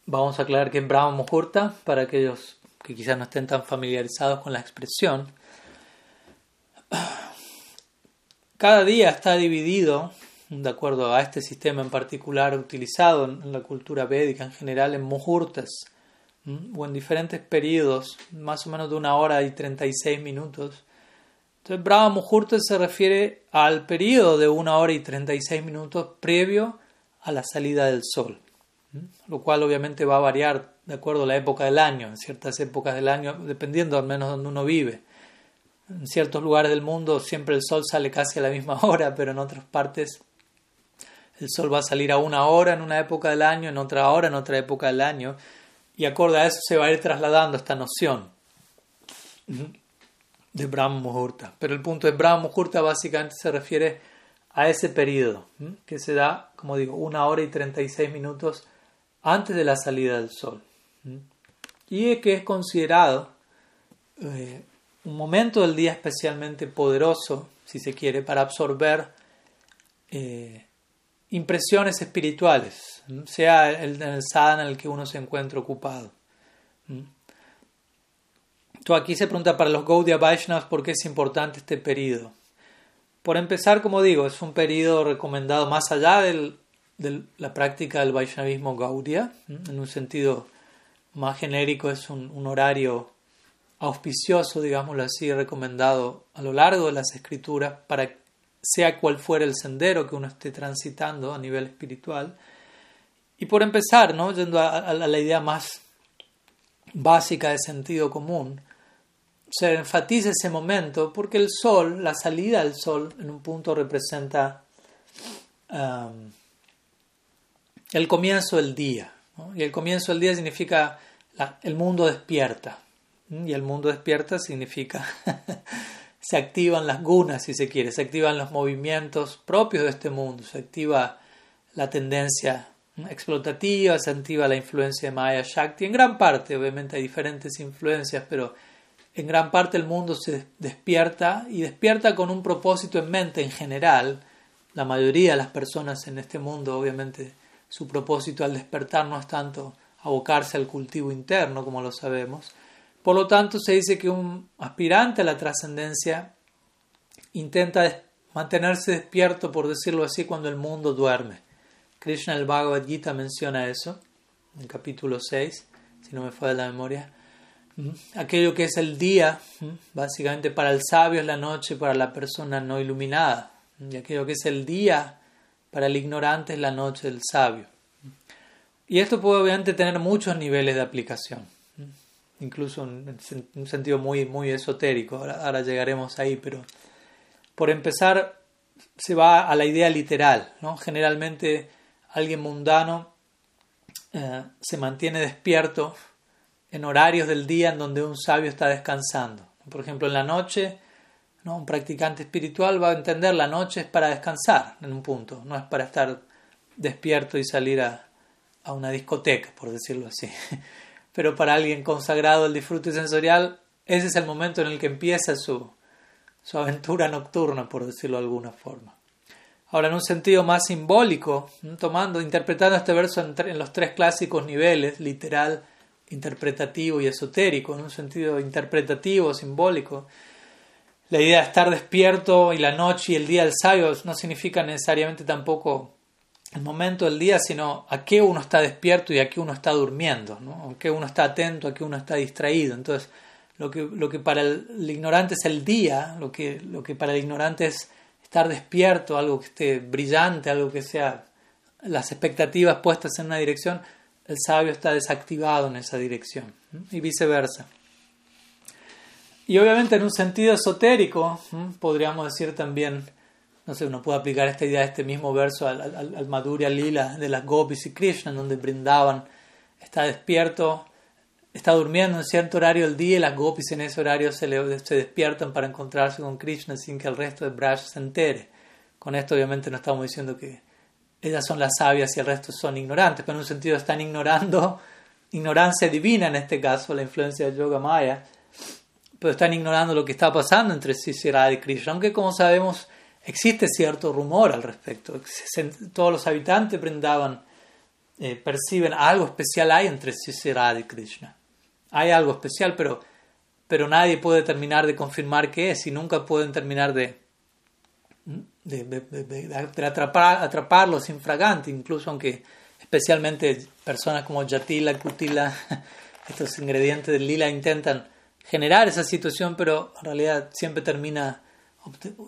vamos a aclarar que en Brahma Muhurta, para aquellos que quizás no estén tan familiarizados con la expresión, cada día está dividido, de acuerdo a este sistema en particular utilizado en la cultura védica en general, en muhurtas, o en diferentes periodos, más o menos de una hora y 36 minutos. Entonces, Brahma Muhurta se refiere al periodo de una hora y 36 minutos previo a la salida del sol, lo cual obviamente va a variar de acuerdo a la época del año, en ciertas épocas del año, dependiendo al menos donde uno vive. En ciertos lugares del mundo siempre el sol sale casi a la misma hora, pero en otras partes el sol va a salir a una hora en una época del año, en otra hora en otra época del año. Y acorde a eso se va a ir trasladando esta noción de Brahma Muhurta. Pero el punto de Brahma Muhurta básicamente se refiere a ese periodo, que se da, como digo, una hora y 36 minutos antes de la salida del sol. Y que es considerado eh, un momento del día especialmente poderoso, si se quiere, para absorber eh, impresiones espirituales, sea el, el sadhana en el que uno se encuentra ocupado. Aquí se pregunta para los Gaudiya Vaishnavas por qué es importante este periodo. Por empezar, como digo, es un periodo recomendado más allá de la práctica del Vaishnavismo Gaudiya, en un sentido más genérico es un horario auspicioso, digámoslo así, recomendado a lo largo de las escrituras para sea cual fuera el sendero que uno esté transitando a nivel espiritual. Y por empezar, ¿no? yendo a, la idea más básica de sentido común, se enfatiza ese momento porque el sol, la salida del sol en un punto representa um, el comienzo del día. Y el comienzo del día significa el mundo despierta. Y el mundo despierta significa se activan las gunas, si se quiere, se activan los movimientos propios de este mundo, se activa la tendencia explotativa, se activa la influencia de Maya Shakti, en gran parte, obviamente hay diferentes influencias, pero en gran parte el mundo se despierta y despierta con un propósito en mente en general. La mayoría de las personas en este mundo, obviamente, su propósito al despertar no es tanto abocarse al cultivo interno, como lo sabemos. Por lo tanto, se dice que un aspirante a la trascendencia intenta mantenerse despierto, por decirlo así, cuando el mundo duerme. Krishna el Bhagavad Gita menciona eso, en el capítulo 6, si no me fue de la memoria. Aquello que es el día, básicamente para el sabio es la noche, para la persona no iluminada. Y aquello que es el día, para el ignorante es la noche del sabio. Y esto puede obviamente tener muchos niveles de aplicación, incluso en un sentido muy, muy esotérico. Ahora, llegaremos ahí, pero por empezar se va a la idea literal. ¿no? Generalmente alguien mundano eh, se mantiene despierto en horarios del día en donde un sabio está descansando. Por ejemplo, en la noche, ¿no? un practicante espiritual va a entender la noche es para descansar en un punto, no es para estar despierto y salir a, a una discoteca, por decirlo así. Pero para alguien consagrado al disfrute sensorial, ese es el momento en el que empieza su, su aventura nocturna, por decirlo de alguna forma. Ahora, en un sentido más simbólico, tomando, interpretando este verso en, en los tres clásicos niveles, literal, interpretativo y esotérico, en un sentido interpretativo, simbólico. La idea de estar despierto y la noche y el día del sabio no significa necesariamente tampoco el momento del día, sino a qué uno está despierto y a qué uno está durmiendo, ¿no? a qué uno está atento, a qué uno está distraído. Entonces, lo que, lo que para el, ignorante es el día, lo que, lo que para el ignorante es estar despierto, algo que esté brillante, algo que sea las expectativas puestas en una dirección, el sabio está desactivado en esa dirección y viceversa. Y obviamente en un sentido esotérico, podríamos decir también, no sé, uno puede aplicar esta idea, este mismo verso al, al, al Lila de las Gopis y Krishna, donde brindaban, está despierto, está durmiendo en cierto horario del día y las Gopis en ese horario se, le, se despiertan para encontrarse con Krishna sin que el resto de Braj se entere. Con esto obviamente no estamos diciendo que ellas son las sabias y el resto son ignorantes, pero en un sentido están ignorando, ignorancia divina en este caso, la influencia del yoga maya, pero están ignorando lo que está pasando entre Sisira y Krishna, aunque como sabemos existe cierto rumor al respecto, todos los habitantes brindaban, eh, perciben algo especial hay entre Sisira y Krishna, hay algo especial, pero, pero nadie puede terminar de confirmar qué es y nunca pueden terminar de de, de, atrapar, atraparlos infraganti, incluso aunque especialmente personas como Yatila, Kutila, estos ingredientes del lila intentan generar esa situación, pero en realidad siempre termina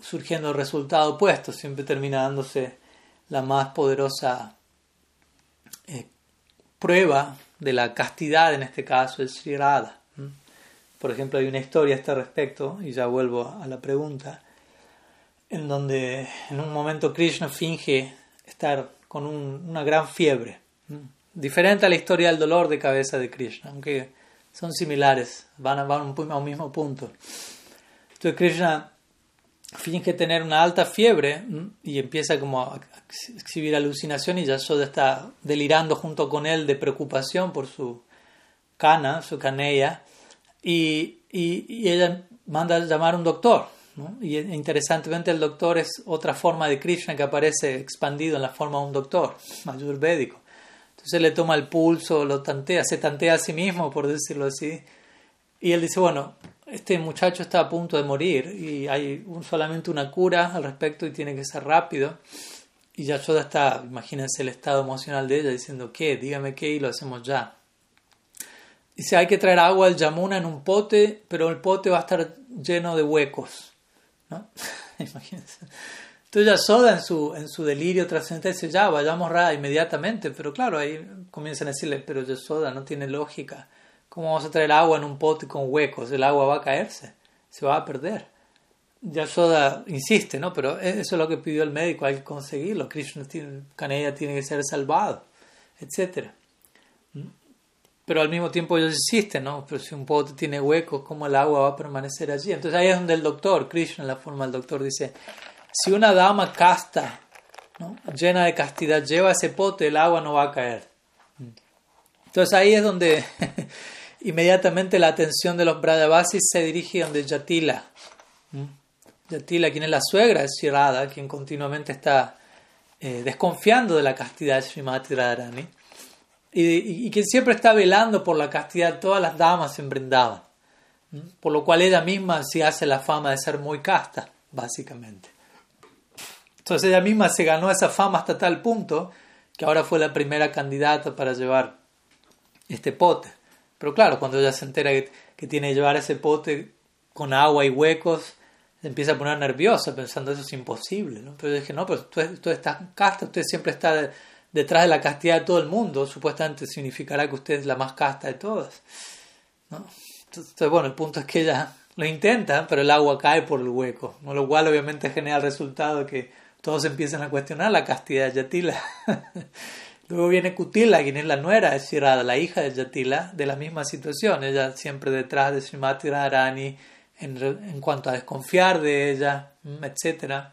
surgiendo el resultado opuesto, siempre termina dándose la más poderosa eh, prueba de la castidad, en este caso, el Sri Por ejemplo, hay una historia a este respecto, y ya vuelvo a la pregunta en donde en un momento Krishna finge estar con una gran fiebre, diferente a la historia del dolor de cabeza de Krishna, aunque son similares, van a, van a un mismo punto. Entonces Krishna finge tener una alta fiebre y empieza como a exhibir alucinación y Yashoda está delirando junto con él de preocupación por su cana, su canella, y, y, ella manda llamar a un doctor y interesantemente el doctor es otra forma de Krishna que aparece expandido en la forma de un doctor, ayurvédico. Entonces le toma el pulso, lo tantea, se tantea a sí mismo, por decirlo así. Y él dice, bueno, este muchacho está a punto de morir y hay solamente una cura al respecto y tiene que ser rápido. Y Yashoda está, imagínense el estado emocional de ella diciendo, ¿qué? Dígame qué y lo hacemos ya. Dice, hay que traer agua al Yamuna en un pote, pero el pote va a estar lleno de huecos. ¿no? Imagínense. Entonces Soda en su, en su delirio trascendental dice, ya, vayamos Ra inmediatamente, pero claro, ahí comienzan a decirle, pero Yasoda no tiene lógica. ¿Cómo vamos a traer agua en un pote con huecos? El agua va a caerse, se va a perder. Yasoda insiste, ¿no? Pero e-, eso es lo que pidió el médico, hay que conseguirlo. Krishna tiene, tiene que ser salvado, etcétera pero al mismo tiempo ellos insisten, ¿no? Pero si un pote tiene huecos, ¿cómo el agua va a permanecer allí? Entonces ahí es donde el doctor, Krishna la forma del doctor, dice, si una dama casta, ¿no? llena de castidad, lleva ese pote, el agua no va a caer. Entonces ahí es donde inmediatamente la atención de los Brajavasis se dirige donde Yatila. Yatila, quien es la suegra de Shirada, quien continuamente está eh, desconfiando de la castidad de Srimati Radharani, y, y, quien siempre está velando por la castidad de todas las damas en Brindavan, por lo cual ella misma se hace la fama de ser muy casta, básicamente. Entonces ella misma se ganó esa fama hasta tal punto que ahora fue la primera candidata para llevar este pote. Pero claro, cuando ella se entera que, tiene que llevar ese pote con agua y huecos, se empieza a poner nerviosa pensando eso es imposible. ¿no? Pero yo dije, no, pero usted, está casta, usted siempre está detrás de la castidad de todo el mundo, supuestamente significará que usted es la más casta de todas. ¿no? Entonces, bueno, el punto es que ella lo intenta, pero el agua cae por el hueco, ¿no? lo cual obviamente genera el resultado de que todos empiezan a cuestionar la castidad de Yatila. Luego viene Kutila, quien es la nuera de Shirada, la hija de Yatila, de la misma situación. Ella siempre detrás de Srimati Radharani en, en cuanto a desconfiar de ella, mm, etc.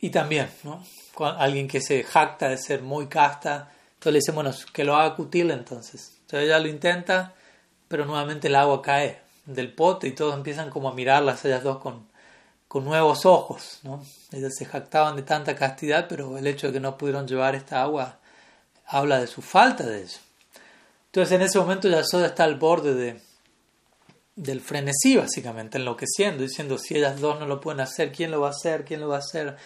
Y también, ¿no? alguien que se jacta de ser muy casta, entonces le dice, bueno, que lo haga Kutila entonces. Entonces ella lo intenta, pero nuevamente el agua cae del pote y todos empiezan como a mirarlas ellas dos con, con nuevos ojos. ¿no? Ellas se jactaban de tanta castidad, pero el hecho de que no pudieron llevar esta agua habla de su falta de eso. Entonces en ese momento Yasoda está al borde de, del frenesí, básicamente, enloqueciendo, diciendo, si ellas dos no lo pueden hacer, ¿quién lo va a hacer? ¿Quién lo va a hacer?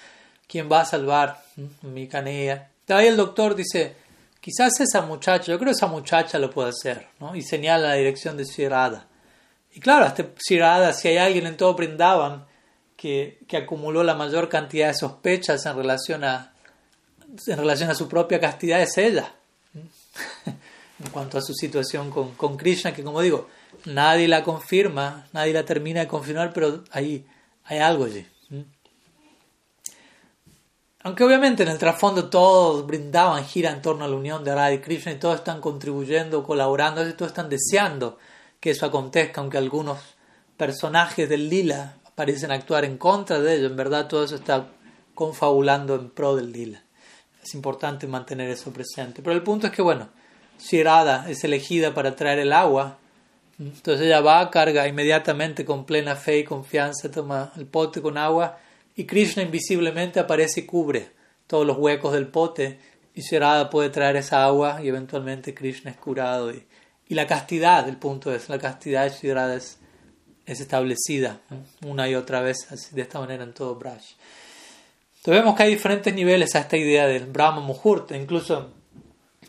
¿Quién va a salvar ¿Mm? mi canea? Ahí el doctor dice, quizás esa muchacha, yo creo que esa muchacha lo puede hacer, ¿no? Y señala la dirección de Sirada. Y claro, este Sirada, si hay alguien en todo Brindavan que, acumuló la mayor cantidad de sospechas en relación a, en relación a su propia castidad es ella. en cuanto a su situación con, con Krishna, que como digo, nadie la confirma, nadie la termina de confirmar, pero ahí hay algo allí. Aunque obviamente en el trasfondo todos brindaban, gira en torno a la unión de Radha y Krishna y todos están contribuyendo, colaborando, todos están deseando que eso acontezca, aunque algunos personajes del lila parecen actuar en contra de ello, en verdad todo eso está confabulando en pro del lila. Es importante mantener eso presente. Pero el punto es que, bueno, si es elegida para traer el agua, entonces ella va, carga inmediatamente con plena fe y confianza, toma el pote con agua y Krishna invisiblemente aparece y cubre todos los huecos del pote y Radha puede traer esa agua y eventualmente Krishna es curado. Y, y la castidad, el punto es, la castidad de Sri es, es, establecida una y otra vez así, de esta manera en todo Braj. Entonces vemos que hay diferentes niveles a esta idea del Brahma Muhurta, incluso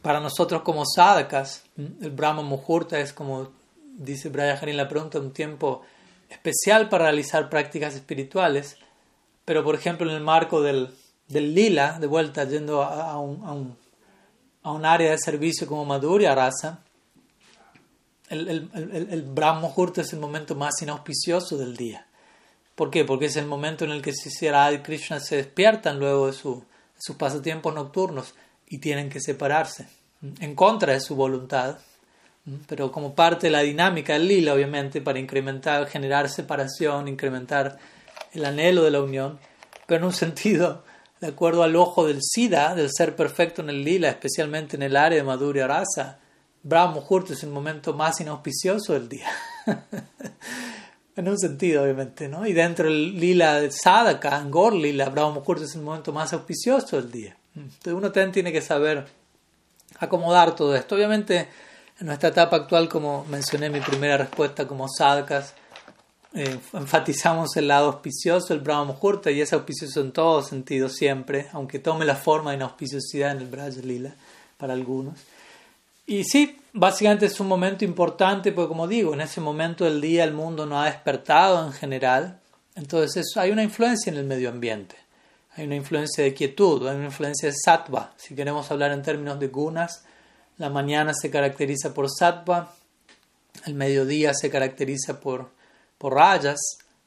para nosotros como sadhakas, el Brahma Muhurta es como dice Brian en la pregunta, un tiempo especial para realizar prácticas espirituales, pero por ejemplo en el marco del, del lila, de vuelta yendo a, un, a, un, a un, área de servicio como Madhurya Rasa, el, el, el, el Brahma es el momento más inauspicioso del día. ¿Por qué? Porque es el momento en el que Sisira y Krishna se despiertan luego de, su, de sus pasatiempos nocturnos y tienen que separarse en contra de su voluntad pero como parte de la dinámica del lila, obviamente, para incrementar, generar separación, incrementar el anhelo de la unión, pero en un sentido, de acuerdo al ojo del Sida, del ser perfecto en el lila, especialmente en el área de Madhurya Rasa, Brahma Muhurta es el momento más inauspicioso del día. en un sentido, obviamente, ¿no? Y dentro del lila de Sadaka, Angor Lila, Brahma Muhurta es el momento más auspicioso del día. Entonces uno también tiene que saber acomodar todo esto. Obviamente, en nuestra etapa actual, como mencioné en mi primera respuesta como sadkas, eh, enfatizamos el lado auspicioso, el Brahma Muhurta, y es auspicioso en todo sentido siempre, aunque tome la forma de inauspiciosidad en el Braja Lila para algunos. Y sí, básicamente es un momento importante, porque como digo, en ese momento del día el mundo no ha despertado en general, entonces hay una influencia en el medio ambiente, hay una influencia de quietud, hay una influencia de sattva, si queremos hablar en términos de gunas, la mañana se caracteriza por sattva, el mediodía se caracteriza por, por rayas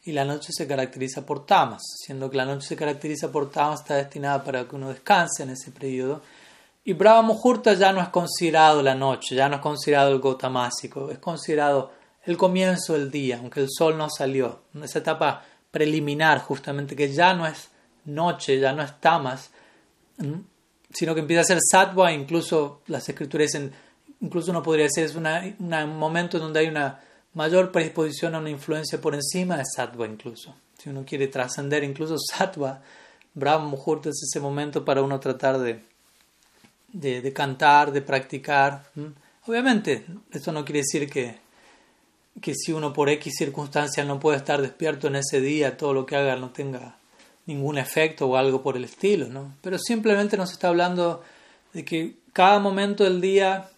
y la noche se caracteriza por tamas, siendo que la noche se caracteriza por tamas, está destinada para que uno descanse en ese periodo. Y Brahma Muhurta ya no es considerado la noche, ya no es considerado el gotamásico, es considerado el comienzo del día, aunque el sol no salió. Esa etapa preliminar, justamente, que ya no es noche, ya no es tamas, sino que empieza a ser sattva, incluso las escrituras dicen incluso uno podría decir es un momento donde hay una mayor predisposición a una influencia por encima de sattva incluso. Si uno quiere trascender incluso sattva, Brahma Muhurta es ese momento para uno tratar de, de, cantar, de practicar. Obviamente, esto no quiere decir que, que si uno por X circunstancias no puede estar despierto en ese día, todo lo que haga no tenga ningún efecto o algo por el estilo, ¿no? Pero simplemente nos está hablando de que cada momento del día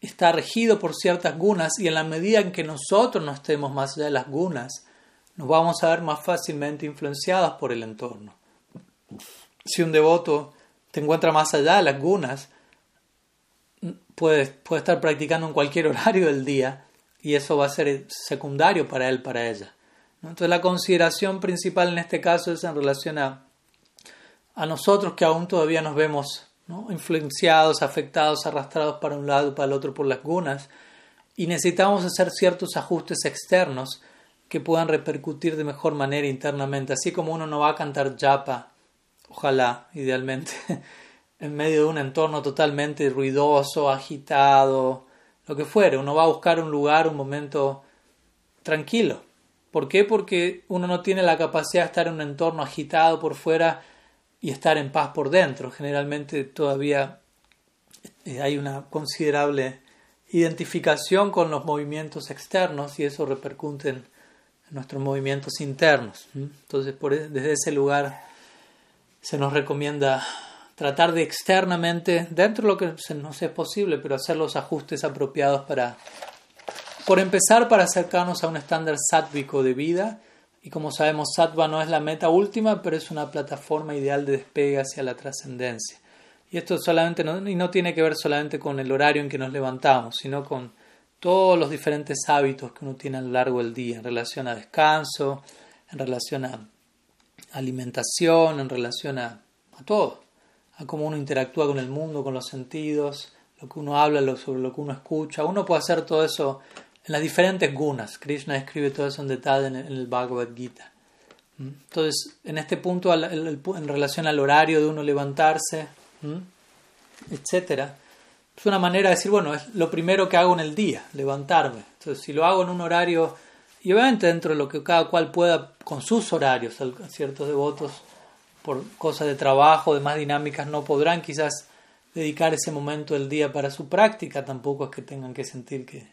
está regido por ciertas gunas y en la medida en que nosotros no estemos más allá de las gunas, nos vamos a ver más fácilmente influenciados por el entorno. Si un devoto encuentra más allá de las gunas, puede, puede estar practicando en cualquier horario del día y eso va a ser secundario para él, para ella. Entonces la consideración principal en este caso es en relación a, a nosotros que aún todavía nos vemos influenciados, afectados, arrastrados para un lado para el otro por las gunas, y necesitamos hacer ciertos ajustes externos que puedan repercutir de mejor manera internamente, así como uno no va a cantar japa, ojalá, idealmente, en medio de un entorno totalmente ruidoso, agitado, lo que fuere, uno va a buscar un lugar, un momento tranquilo. ¿Por qué? Porque uno no tiene la capacidad de estar en un entorno agitado por fuera y estar en paz por dentro. Generalmente todavía eh, hay una considerable identificación con los movimientos externos y eso repercute en, nuestros movimientos internos. Entonces, por, e, desde ese lugar se nos recomienda tratar de externamente, dentro de lo que se nos es posible, pero hacer los ajustes apropiados para, por empezar, para acercarnos a un estándar sátvico de vida y como sabemos, sattva no es la meta última, pero es una plataforma ideal de despegue hacia la trascendencia. Y esto solamente no, y no tiene que ver solamente con el horario en que nos levantamos, sino con todos los diferentes hábitos que uno tiene a lo largo del día en relación a descanso, en relación a alimentación, en relación a, todo, a cómo uno interactúa con el mundo, con los sentidos, lo que uno habla, sobre lo que uno escucha. Uno puede hacer todo eso en las diferentes gunas. Krishna escribe todo eso en detalle en el, Bhagavad Gita. ¿Mm? Entonces, en este punto, en relación al horario de uno levantarse, etcétera, es una manera de decir, bueno, es lo primero que hago en el día, levantarme. Entonces, si lo hago en un horario, y obviamente dentro de lo que cada cual pueda, con sus horarios, ciertos devotos, por cosas de trabajo, de más dinámicas, no podrán quizás dedicar ese momento del día para su práctica, tampoco es que tengan que sentir que,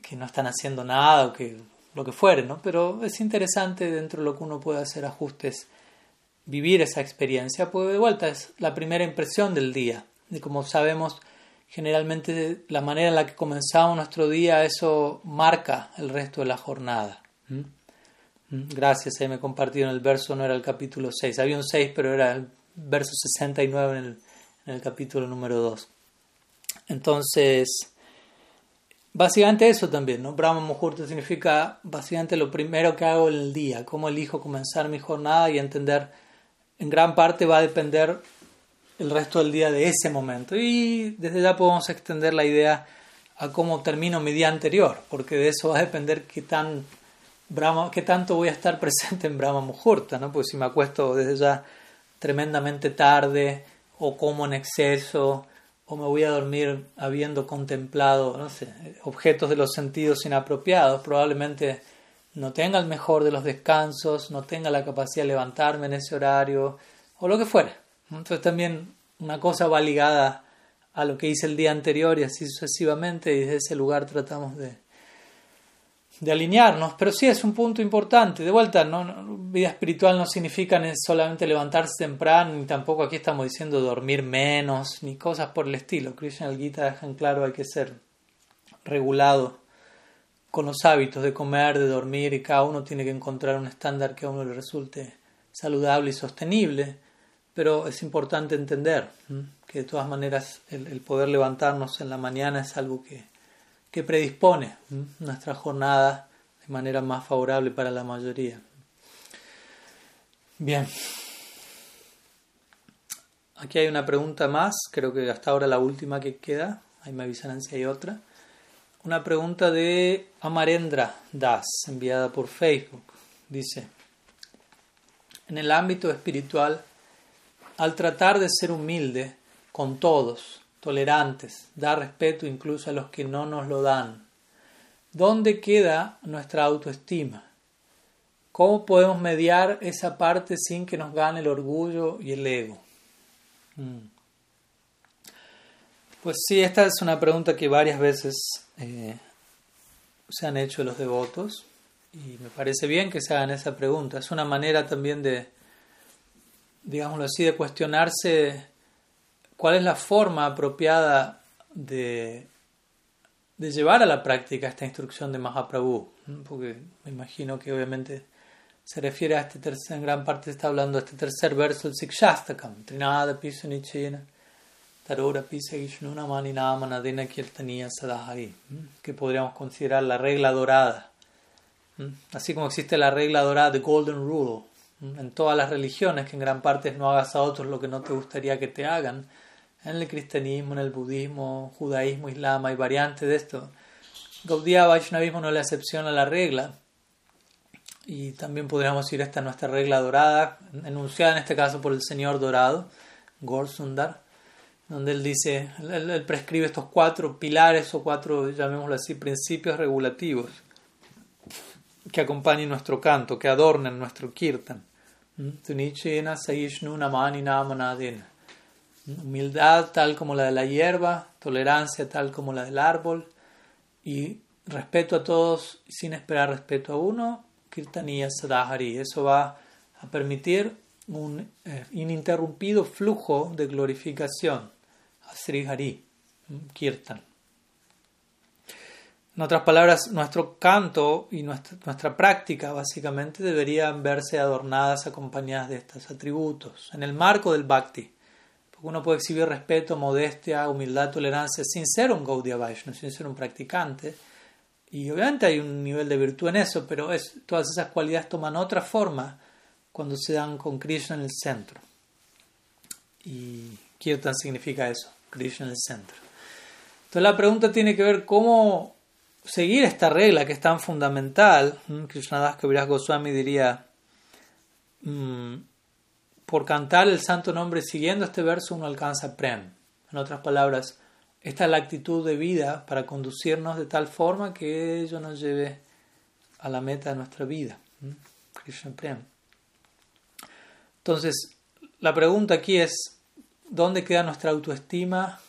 que no están haciendo nada o que lo que fuere, ¿no? Pero es interesante dentro de lo que uno puede hacer ajustes, vivir esa experiencia, pues de vuelta es la primera impresión del día. Y como sabemos, generalmente la manera en la que comenzamos nuestro día, eso marca el resto de la jornada. ¿Mm? ¿Mm? Gracias, ahí me compartieron el verso, no era el capítulo 6, había un 6, pero era el verso 69 en el, en el capítulo número 2. Entonces, Básicamente eso también, ¿no? Brahma Muhurta significa básicamente lo primero que hago en el día, cómo elijo comenzar mi jornada y entender, en gran parte va a depender el resto del día de ese momento. Y desde ya podemos extender la idea a cómo termino mi día anterior, porque de eso va a depender qué, tan qué tanto voy a estar presente en Brahma Muhurta, ¿no? Pues si me acuesto desde ya tremendamente tarde o como en exceso o me voy a dormir habiendo contemplado, no sé, objetos de los sentidos inapropiados, probablemente no tenga el mejor de los descansos, no tenga la capacidad de levantarme en ese horario, o lo que fuera. Entonces también una cosa va ligada a lo que hice el día anterior y así sucesivamente, y desde ese lugar tratamos de, de alinearnos, pero sí es un punto importante. De vuelta, ¿no? vida espiritual no significa solamente levantarse temprano, ni tampoco aquí estamos diciendo dormir menos, ni cosas por el estilo. Krishna el Gita dejan claro hay que ser regulado con los hábitos de comer, de dormir, y cada uno tiene que encontrar un estándar que a uno le resulte saludable y sostenible. Pero es importante entender que de todas maneras el poder levantarnos en la mañana es algo que que predispone nuestra jornada de manera más favorable para la mayoría. Bien. Aquí hay una pregunta más, creo que hasta ahora la última que queda, ahí me avisarán si hay otra. Una pregunta de Amarendra Das, enviada por Facebook. Dice, en el ámbito espiritual, al tratar de ser humilde con todos, tolerantes, dar respeto incluso a los que no nos lo dan. ¿Dónde queda nuestra autoestima? ¿Cómo podemos mediar esa parte sin que nos gane el orgullo y el ego? Mm. Pues sí, esta es una pregunta que varias veces eh, se han hecho los devotos y me parece bien que se hagan esa pregunta. Es una manera también de, digámoslo así, de cuestionarse cuál es la forma apropiada de, de llevar a la práctica esta instrucción de Mahaprabhu. Porque me imagino que obviamente se refiere a este tercer, en gran parte está hablando de este tercer verso del Sikshastakam, Trinada Pisanichena, Tarora Pisagishnuna Maninama Nadena Kirtaniya Sadahari, que podríamos considerar la regla dorada. Así como existe la regla dorada de Golden Rule en todas las religiones, que en gran parte no hagas a otros lo que no te gustaría que te hagan, en el cristianismo, en el budismo, judaísmo, islam, hay variantes de esto. Gaudiya Vaishnavismo no es la excepción a la regla. Y también podríamos ir a esta nuestra regla dorada, enunciada en este caso por el Señor Dorado, Gorsundar, donde él dice, él, prescribe estos cuatro pilares o cuatro, llamémoslo así, principios regulativos que acompañen nuestro canto, que adornen nuestro kirtan. ¿Mm? Humildad tal como la de la hierba, tolerancia tal como la del árbol y respeto a todos sin esperar respeto a uno, Kirtaniya Sadahari. Eso va a permitir un eh, ininterrumpido flujo de glorificación a Sri Hari, Kirtan. En otras palabras, nuestro canto y nuestra, práctica básicamente deberían verse adornadas, acompañadas de estos atributos, en el marco del bhakti. Porque uno puede exhibir respeto, modestia, humildad, tolerancia sin ser un Gaudiya Vaishnava, sin ser un practicante. Y obviamente hay un nivel de virtud en eso, pero todas esas cualidades toman otra forma cuando se dan con Krishna en el centro. Y Kirtan significa eso, Krishna en el centro. Entonces la pregunta tiene que ver cómo seguir esta regla que es tan fundamental. Krishnadas Kaviraj Goswami diría, mm, por cantar el santo nombre siguiendo este verso uno alcanza prem. En otras palabras, esta es la actitud de vida para conducirnos de tal forma que ello nos lleve a la meta de nuestra vida. Krishna prem. Entonces, la pregunta aquí es, ¿dónde queda nuestra autoestima?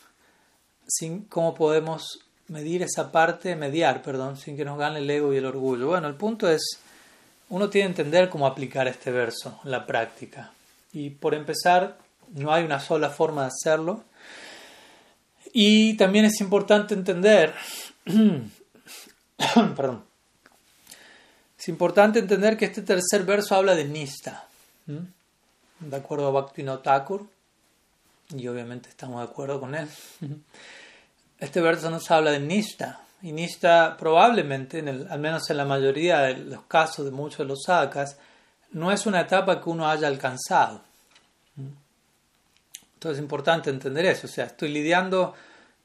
¿Cómo podemos medir esa parte, mediar, perdón, sin que nos gane el ego y el orgullo? Bueno, el punto es, uno tiene que entender cómo aplicar este verso en la práctica. Y por empezar, no hay una sola forma de hacerlo. Y también es importante entender, perdón, es importante entender que este tercer verso habla de Nista, de acuerdo a Bhaktivinoda Thakur, y obviamente estamos de acuerdo con él. Este verso nos habla de Nista, y Nista probablemente, al menos en la mayoría de los casos de muchos de los sakas, no es una etapa que uno haya alcanzado. Entonces es importante entender eso. O sea, estoy lidiando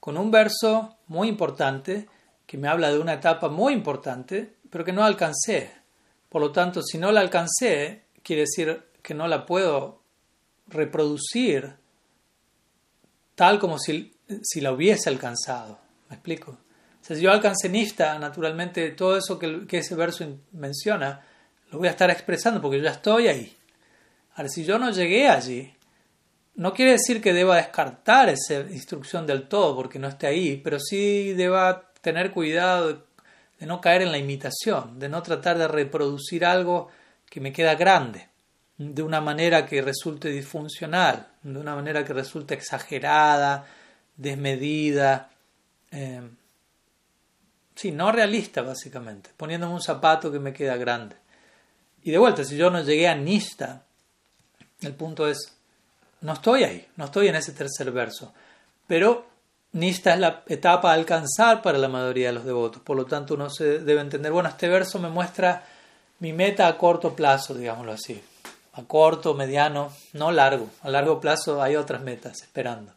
con un verso muy importante que me habla de una etapa muy importante, pero que no alcancé. Por lo tanto, si no la alcancé, quiere decir que no la puedo reproducir tal como si, si la hubiese alcanzado. ¿Me explico? O sea, si yo alcancé Nifta, naturalmente todo eso que, ese verso menciona, lo voy a estar expresando porque yo ya estoy ahí. Ahora, si yo no llegué allí, no quiere decir que deba descartar esa instrucción del todo porque no esté ahí, pero sí deba tener cuidado de no caer en la imitación, de no tratar de reproducir algo que me queda grande, de una manera que resulte disfuncional, de una manera que resulte exagerada, desmedida, eh, sí, no realista básicamente, poniéndome un zapato que me queda grande. Y de vuelta, si yo no llegué a Nista, el punto es, no estoy ahí, no estoy en ese tercer verso. Pero Nista es la etapa a alcanzar para la mayoría de los devotos. Por lo tanto, uno se debe entender, bueno, este verso me muestra mi meta a corto plazo, digámoslo así. A corto, mediano, no largo. A largo plazo hay otras metas esperando.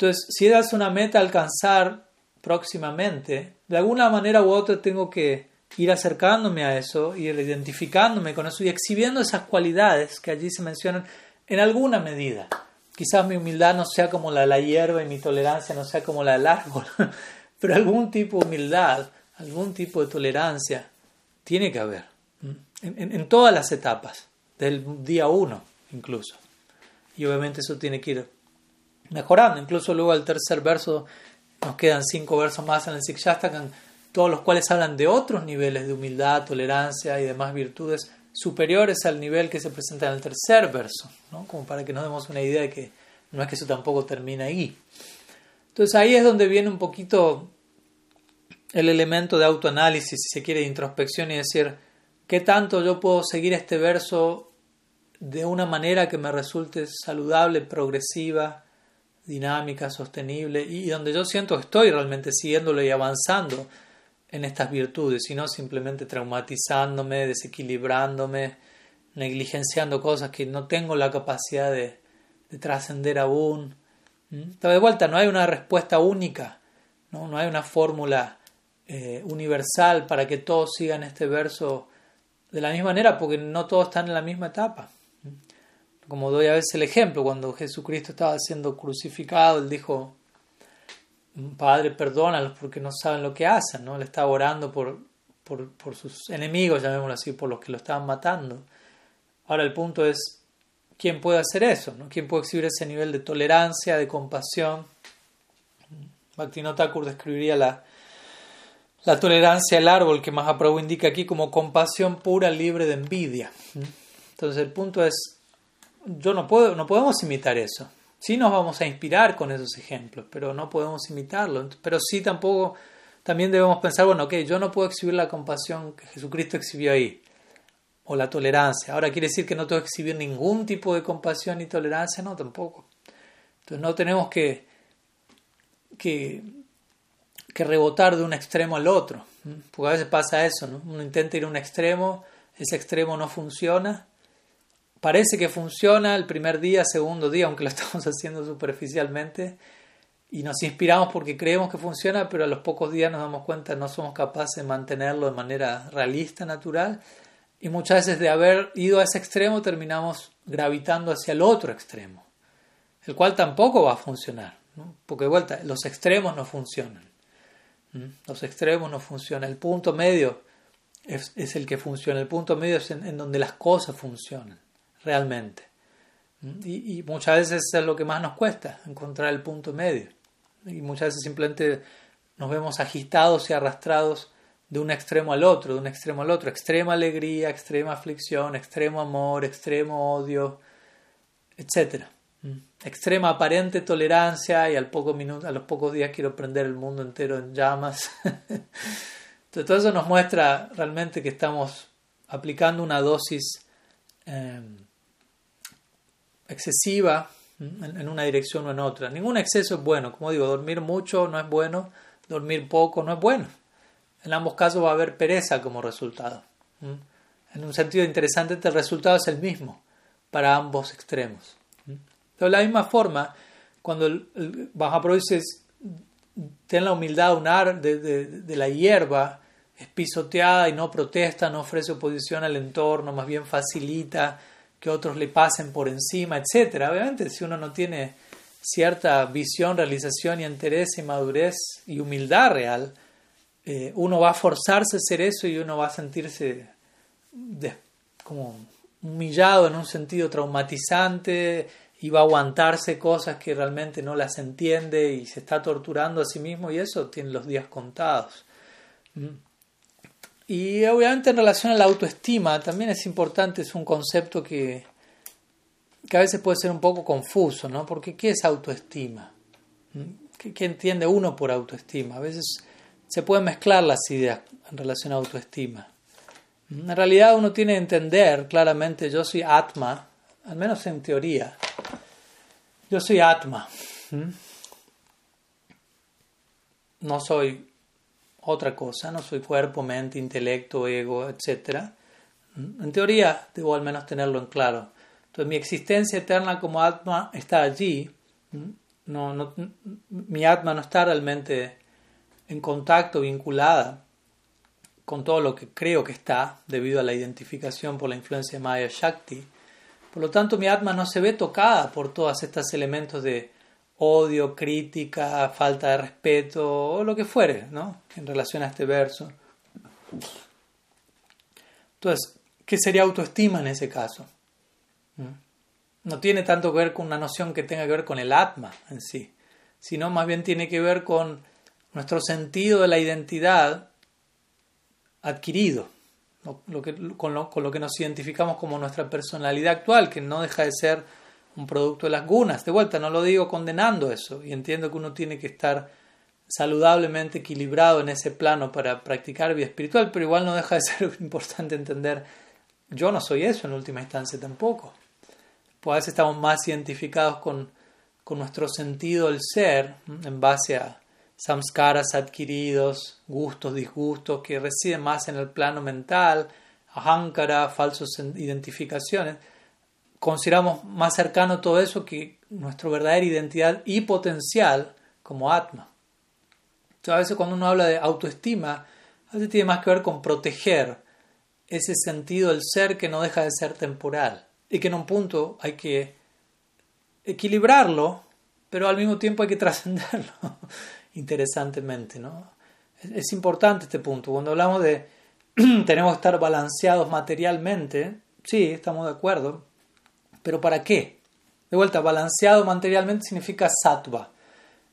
Entonces, si es una meta alcanzar próximamente, de alguna manera u otra tengo que ir acercándome a eso, ir identificándome con eso y exhibiendo esas cualidades que allí se mencionan en alguna medida, quizás mi humildad no sea como la de la hierba y mi tolerancia no sea como la del árbol, pero algún tipo de humildad, algún tipo de tolerancia tiene que haber, en, en todas las etapas, del día uno incluso. Y obviamente eso tiene que ir mejorando, incluso luego al tercer verso nos quedan cinco versos más en el Sikshastakan, todos los cuales hablan de otros niveles de humildad, tolerancia y demás virtudes superiores al nivel que se presenta en el tercer verso, ¿no? como para que nos demos una idea de que no es que eso tampoco termina ahí. Entonces ahí es donde viene un poquito el elemento de autoanálisis, si se quiere, de introspección y decir, ¿qué tanto yo puedo seguir este verso de una manera que me resulte saludable, progresiva, dinámica, sostenible y donde yo siento que estoy realmente siguiéndolo y avanzando en estas virtudes, y no simplemente traumatizándome, desequilibrándome, negligenciando cosas que no tengo la capacidad de, trascender aún. ¿Mm? de vuelta, no hay una respuesta única, no, no hay una fórmula eh, universal para que todos sigan este verso de la misma manera, porque no todos están en la misma etapa. Como doy a veces el ejemplo, cuando Jesucristo estaba siendo crucificado, él dijo, Padre, perdónalos porque no saben lo que hacen, ¿no? Él estaba orando por, por, sus enemigos, llamémoslo así, por los que lo estaban matando. Ahora el punto es, ¿quién puede hacer eso? ¿no? ¿Quién puede exhibir ese nivel de tolerancia, de compasión? Thakur describiría la, la tolerancia al árbol que Mahaprabhu indica aquí como compasión pura, libre de envidia. Entonces el punto es, yo no puedo, no podemos imitar eso. Sí nos vamos a inspirar con esos ejemplos, pero no podemos imitarlo. Pero sí tampoco, también debemos pensar, bueno, ok, yo no puedo exhibir la compasión que Jesucristo exhibió ahí, o la tolerancia. Ahora quiere decir que no tengo que exhibir ningún tipo de compasión ni tolerancia, no, tampoco. Entonces no tenemos que, que, que rebotar de un extremo al otro, porque a veces pasa eso, ¿no? Uno intenta ir a un extremo, ese extremo no funciona, parece que funciona el primer día, segundo día, aunque lo estamos haciendo superficialmente, y nos inspiramos porque creemos que funciona, pero a los pocos días nos damos cuenta no somos capaces de mantenerlo de manera realista, natural, y muchas veces de haber ido a ese extremo terminamos gravitando hacia el otro extremo, el cual tampoco va a funcionar, porque de vuelta, los extremos no funcionan. Los extremos no funcionan. El punto medio es, el que funciona. El punto medio es en donde las cosas funcionan realmente. Y, muchas veces es lo que más nos cuesta, encontrar el punto medio. Y muchas veces simplemente nos vemos agitados y arrastrados de un extremo al otro, de un extremo al otro. Extrema alegría, extrema aflicción, extremo amor, extremo odio, etc. Extrema aparente tolerancia y al poco minuto, a los pocos días quiero prender el mundo entero en llamas. Entonces, todo eso nos muestra realmente que estamos aplicando una dosis em, excesiva en una dirección o en otra. Ningún exceso es bueno. Como digo, dormir mucho no es bueno, dormir poco no es bueno. En ambos casos va a haber pereza como resultado. En un sentido interesante, el resultado es el mismo para ambos extremos. De la misma forma, cuando el, Mahaprabhu dice, ten la humildad de, de, de, la hierba, es pisoteada y no protesta, no ofrece oposición al entorno, más bien facilita que otros le pasen por encima, etc. Obviamente, si uno no tiene cierta visión, realización y interés y madurez y humildad real, eh, uno va a forzarse a hacer eso y uno va a sentirse como humillado en un sentido traumatizante y va a aguantarse cosas que realmente no las entiende y se está torturando a sí mismo y eso tiene los días contados. Mm. Y obviamente en relación a la autoestima también es importante, es un concepto que, que a veces puede ser un poco confuso, ¿no? Porque ¿qué es autoestima? ¿Qué, ¿Qué, entiende uno por autoestima? A veces se pueden mezclar las ideas en relación a autoestima. En realidad uno tiene que entender claramente, yo soy Atma, al menos en teoría, yo soy Atma. No soy otra cosa, no soy cuerpo, mente, intelecto, ego, etc. En teoría debo al menos tenerlo en claro. Entonces mi existencia eterna como Atma está allí. No, mi Atma no está realmente en contacto, vinculada con todo lo que creo que está debido a la identificación por la influencia de Maya Shakti. Por lo tanto, mi atma no se ve tocada por todos estos elementos de odio, crítica, falta de respeto o lo que fuere, ¿no? En relación a este verso. Entonces, ¿qué sería autoestima en ese caso? ¿Mm? No tiene tanto que ver con una noción que tenga que ver con el atma en sí, sino más bien tiene que ver con nuestro sentido de la identidad adquirido, con, lo, que nos identificamos como nuestra personalidad actual, que no deja de ser un producto de las gunas. De vuelta, no lo digo condenando eso, y entiendo que uno tiene que estar saludablemente equilibrado en ese plano para practicar vida espiritual, pero igual no deja de ser importante entender, yo no soy eso en última instancia tampoco. Pues a veces estamos más identificados con, con nuestro sentido del ser en base a samskaras adquiridos, gustos, disgustos, que residen más en el plano mental, ahankara, falsas identificaciones, consideramos más cercano todo eso que nuestra verdadera identidad y potencial como Atma. Entonces, a veces cuando uno habla de autoestima, a veces tiene más que ver con proteger ese sentido del ser que no deja de ser temporal y que en un punto hay que equilibrarlo, pero al mismo tiempo hay que trascenderlo interesantemente. ¿no? Es importante este punto. Cuando hablamos de tenemos que estar balanceados materialmente, sí, estamos de acuerdo, pero ¿para qué? De vuelta, balanceado materialmente significa sattva.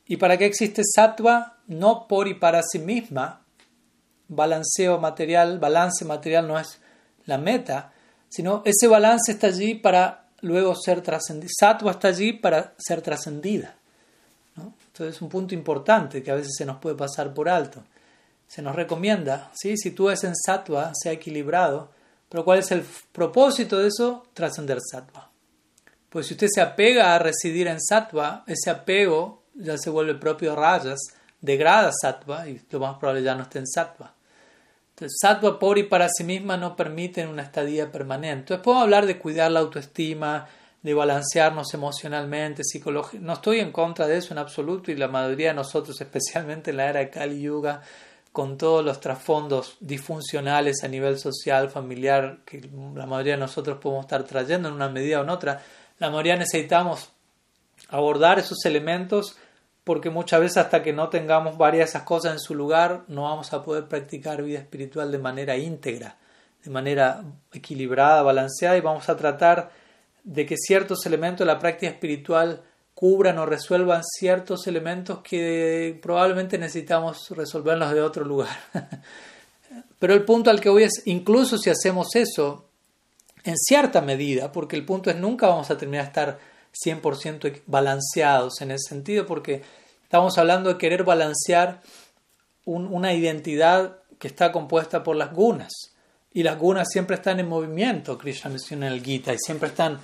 ¿Y para qué existe sattva? No por y para sí misma. Balanceo material, balance material no es la meta, sino ese balance está allí para luego ser trascendida. Sattva está allí para ser trascendida. Entonces es un punto importante que a veces se nos puede pasar por alto. Se nos recomienda, ¿sí? si tú eres en sattva, sea equilibrado, pero ¿cuál es el propósito de eso? Trascender sattva. Pues si usted se apega a residir en sattva, ese apego ya se vuelve propio rayas, degrada sattva y lo más probable ya no esté en sattva. Entonces, sattva por y para sí misma no permiten una estadía permanente. Entonces, podemos hablar de cuidar la autoestima, de balancearnos emocionalmente, psicológicamente. No estoy en contra de eso en absoluto y la mayoría de nosotros, especialmente en la era de Kali Yuga, con todos los trasfondos disfuncionales a nivel social, familiar, que la mayoría de nosotros podemos estar trayendo en una medida o en otra, la mayoría necesitamos abordar esos elementos porque muchas veces hasta que no tengamos varias de esas cosas en su lugar, no vamos a poder practicar vida espiritual de manera íntegra, de manera equilibrada, balanceada y vamos a tratar de que ciertos elementos de la práctica espiritual cubran o resuelvan ciertos elementos que probablemente necesitamos resolverlos de otro lugar. Pero el punto al que voy es, incluso si hacemos eso, en cierta medida, porque el punto es nunca vamos a terminar de estar 100% balanceados en ese sentido, porque estamos hablando de querer balancear una identidad que está compuesta por las gunas. Y las gunas siempre están en movimiento, Krishna menciona en el Gita, y siempre están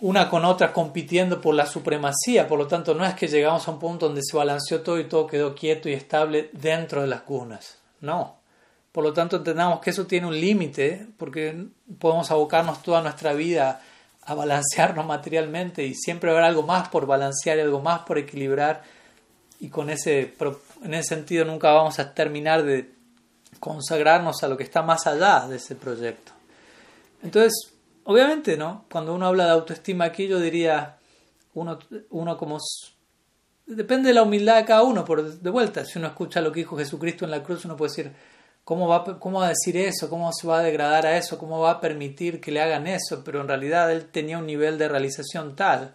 una con otra compitiendo por la supremacía, por lo tanto no es que llegamos a un punto donde se balanceó todo y todo quedó quieto y estable dentro de las gunas, no. Por lo tanto entendamos que eso tiene un límite, porque podemos abocarnos toda nuestra vida a balancearnos materialmente y siempre habrá algo más por balancear y algo más por equilibrar y con ese, en ese sentido nunca vamos a terminar de consagrarnos a lo que está más allá de ese proyecto. Entonces, Obviamente, ¿no? Cuando uno habla de autoestima aquí, yo diría, uno, uno como... Depende de la humildad de cada uno, por de vuelta. Si uno escucha lo que dijo Jesucristo en la cruz, uno puede decir, ¿cómo va, ¿cómo va a decir eso? ¿Cómo se va a degradar a eso? ¿Cómo va a permitir que le hagan eso? Pero en realidad él tenía un nivel de realización tal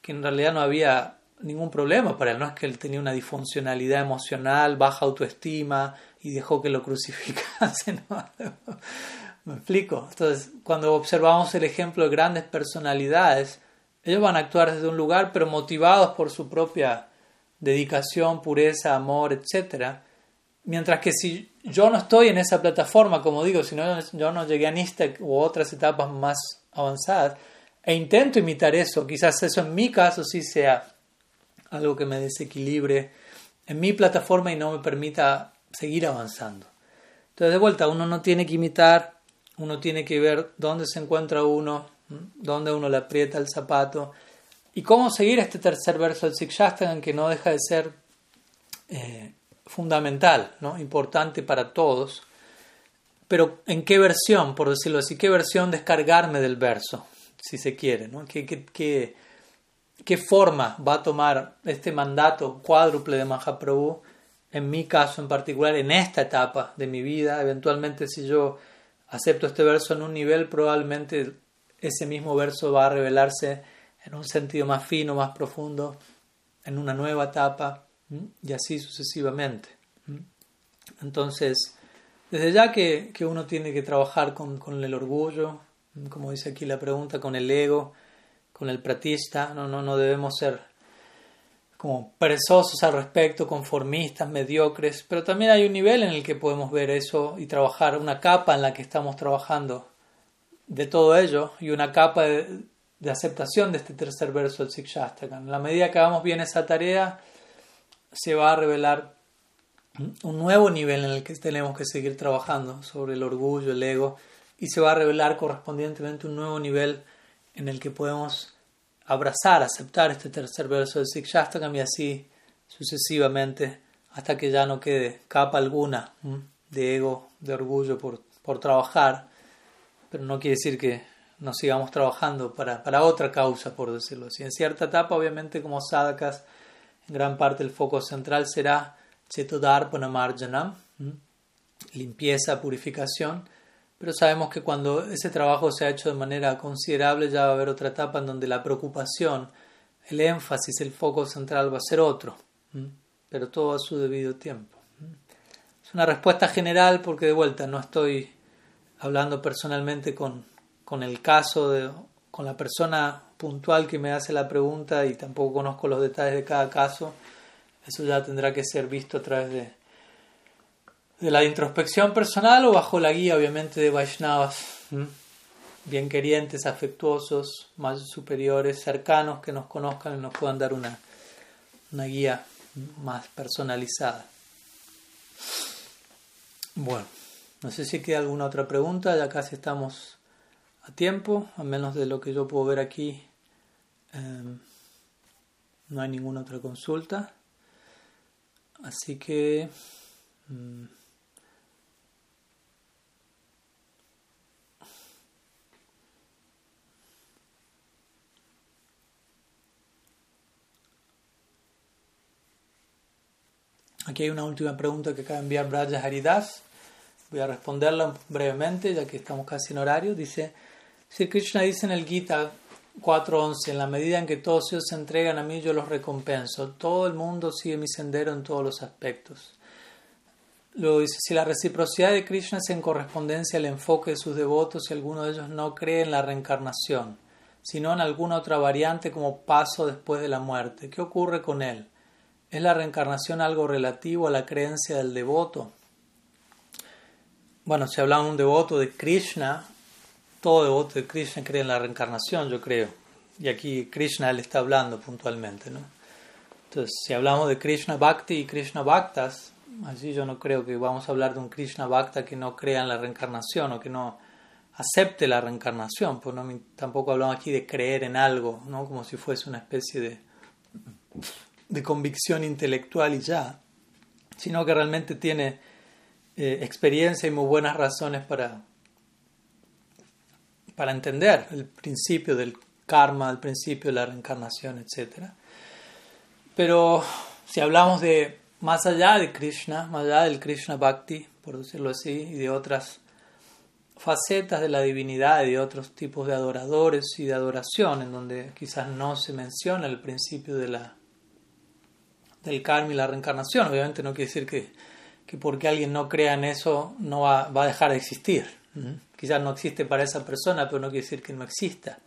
que en realidad no había ningún problema para él. No es que él tenía una disfuncionalidad emocional, baja autoestima y dejó que lo crucificasen. ¿Me explico? Entonces, cuando observamos el ejemplo de grandes personalidades, ellos van a actuar desde un lugar, pero motivados por su propia dedicación, pureza, amor, etc. Mientras que si yo no estoy en esa plataforma, como digo, si no, yo no llegué a Nistek u otras etapas más avanzadas, e intento imitar eso, quizás eso en mi caso sí sea algo que me desequilibre en mi plataforma y no me permita seguir avanzando. Entonces, de vuelta, uno no tiene que imitar uno tiene que ver dónde se encuentra uno, dónde uno le aprieta el zapato y cómo seguir este tercer verso del Sikshastagan que no deja de ser eh, fundamental, ¿no? importante para todos. Pero ¿en qué versión, por decirlo así, qué versión descargarme del verso? si se quiere, ¿no? ¿Qué, qué, qué, forma va a tomar este mandato cuádruple de Mahaprabhu, en mi caso en particular, en esta etapa de mi vida? Eventualmente, si yo acepto este verso en un nivel, probablemente ese mismo verso va a revelarse en un sentido más fino, más profundo, en una nueva etapa, y así sucesivamente. Entonces, desde ya que, que uno tiene que trabajar con, con, el orgullo, como dice aquí la pregunta, con el ego, con el pratista, no, no, no debemos ser como perezosos al respecto, conformistas, mediocres, pero también hay un nivel en el que podemos ver eso y trabajar, una capa en la que estamos trabajando de todo ello y una capa de, de aceptación de este tercer verso del Sikshastakam. En la medida que hagamos bien esa tarea, se va a revelar un nuevo nivel en el que tenemos que seguir trabajando sobre el orgullo, el ego, y se va a revelar correspondientemente un nuevo nivel en el que podemos abrazar, aceptar este tercer verso del Sikshastakam y así sucesivamente hasta que ya no quede capa alguna de ego, de orgullo por, por trabajar, pero no quiere decir que no sigamos trabajando para, para otra causa, por decirlo así. En cierta etapa, obviamente, como sadhakas, en gran parte el foco central será Chetodarpana Marjanam, limpieza, purificación, pero sabemos que cuando ese trabajo se ha hecho de manera considerable ya va a haber otra etapa en donde la preocupación, el énfasis, el foco central va a ser otro, pero todo a su debido tiempo. Es una respuesta general porque de vuelta no estoy hablando personalmente con, con el caso, de, con la persona puntual que me hace la pregunta y tampoco conozco los detalles de cada caso eso ya tendrá que ser visto a través de, de la introspección personal o bajo la guía, obviamente, de Vaishnavas, bien querientes, afectuosos, más superiores, cercanos, que nos conozcan y nos puedan dar una, una guía más personalizada. Bueno, no sé si queda alguna otra pregunta, ya casi estamos a tiempo, a menos de lo que yo puedo ver aquí. Em, no hay ninguna otra consulta. Así que... Mm, aquí hay una última pregunta que acaba de enviar Braja Haridas. Voy a responderla brevemente, ya que estamos casi en horario. Dice, si Krishna dice en el Gita 4.11. En la medida en que todos ellos se entregan a mí, yo los recompenso. Todo el mundo sigue mi sendero en todos los aspectos. Luego dice, si la reciprocidad de Krishna es en correspondencia al enfoque de sus devotos y alguno de ellos no cree en la reencarnación, sino en alguna otra variante como paso después de la muerte, ¿qué ocurre con él? ¿Es la reencarnación algo relativo a la creencia del devoto? Bueno, si hablamos de un devoto de Krishna, todo devoto de Krishna cree en la reencarnación, yo creo. Y aquí Krishna le está hablando puntualmente, ¿no? Entonces, si hablamos de Krishna Bhakti y Krishna Bhaktas, allí yo no creo que vamos a hablar de un Krishna Bhakta que no crea en la reencarnación o que no acepte la reencarnación, pues no, tampoco hablamos aquí de creer en algo, ¿no? Como si fuese una especie de, de convicción intelectual y ya, sino que realmente tiene eh, experiencia y muy buenas razones para para entender el principio del karma, el principio de la reencarnación, etc. Pero si hablamos de más allá de Krishna, más allá del Krishna Bhakti, por decirlo así, y de otras facetas de la divinidad y de otros tipos de adoradores y de adoración, en donde quizás no se menciona el principio de la, del karma y la reencarnación. Obviamente no quiere decir que, que porque alguien no crea en eso no va, va a dejar de existir. Quizás no existe para esa persona, pero no quiere decir que no exista.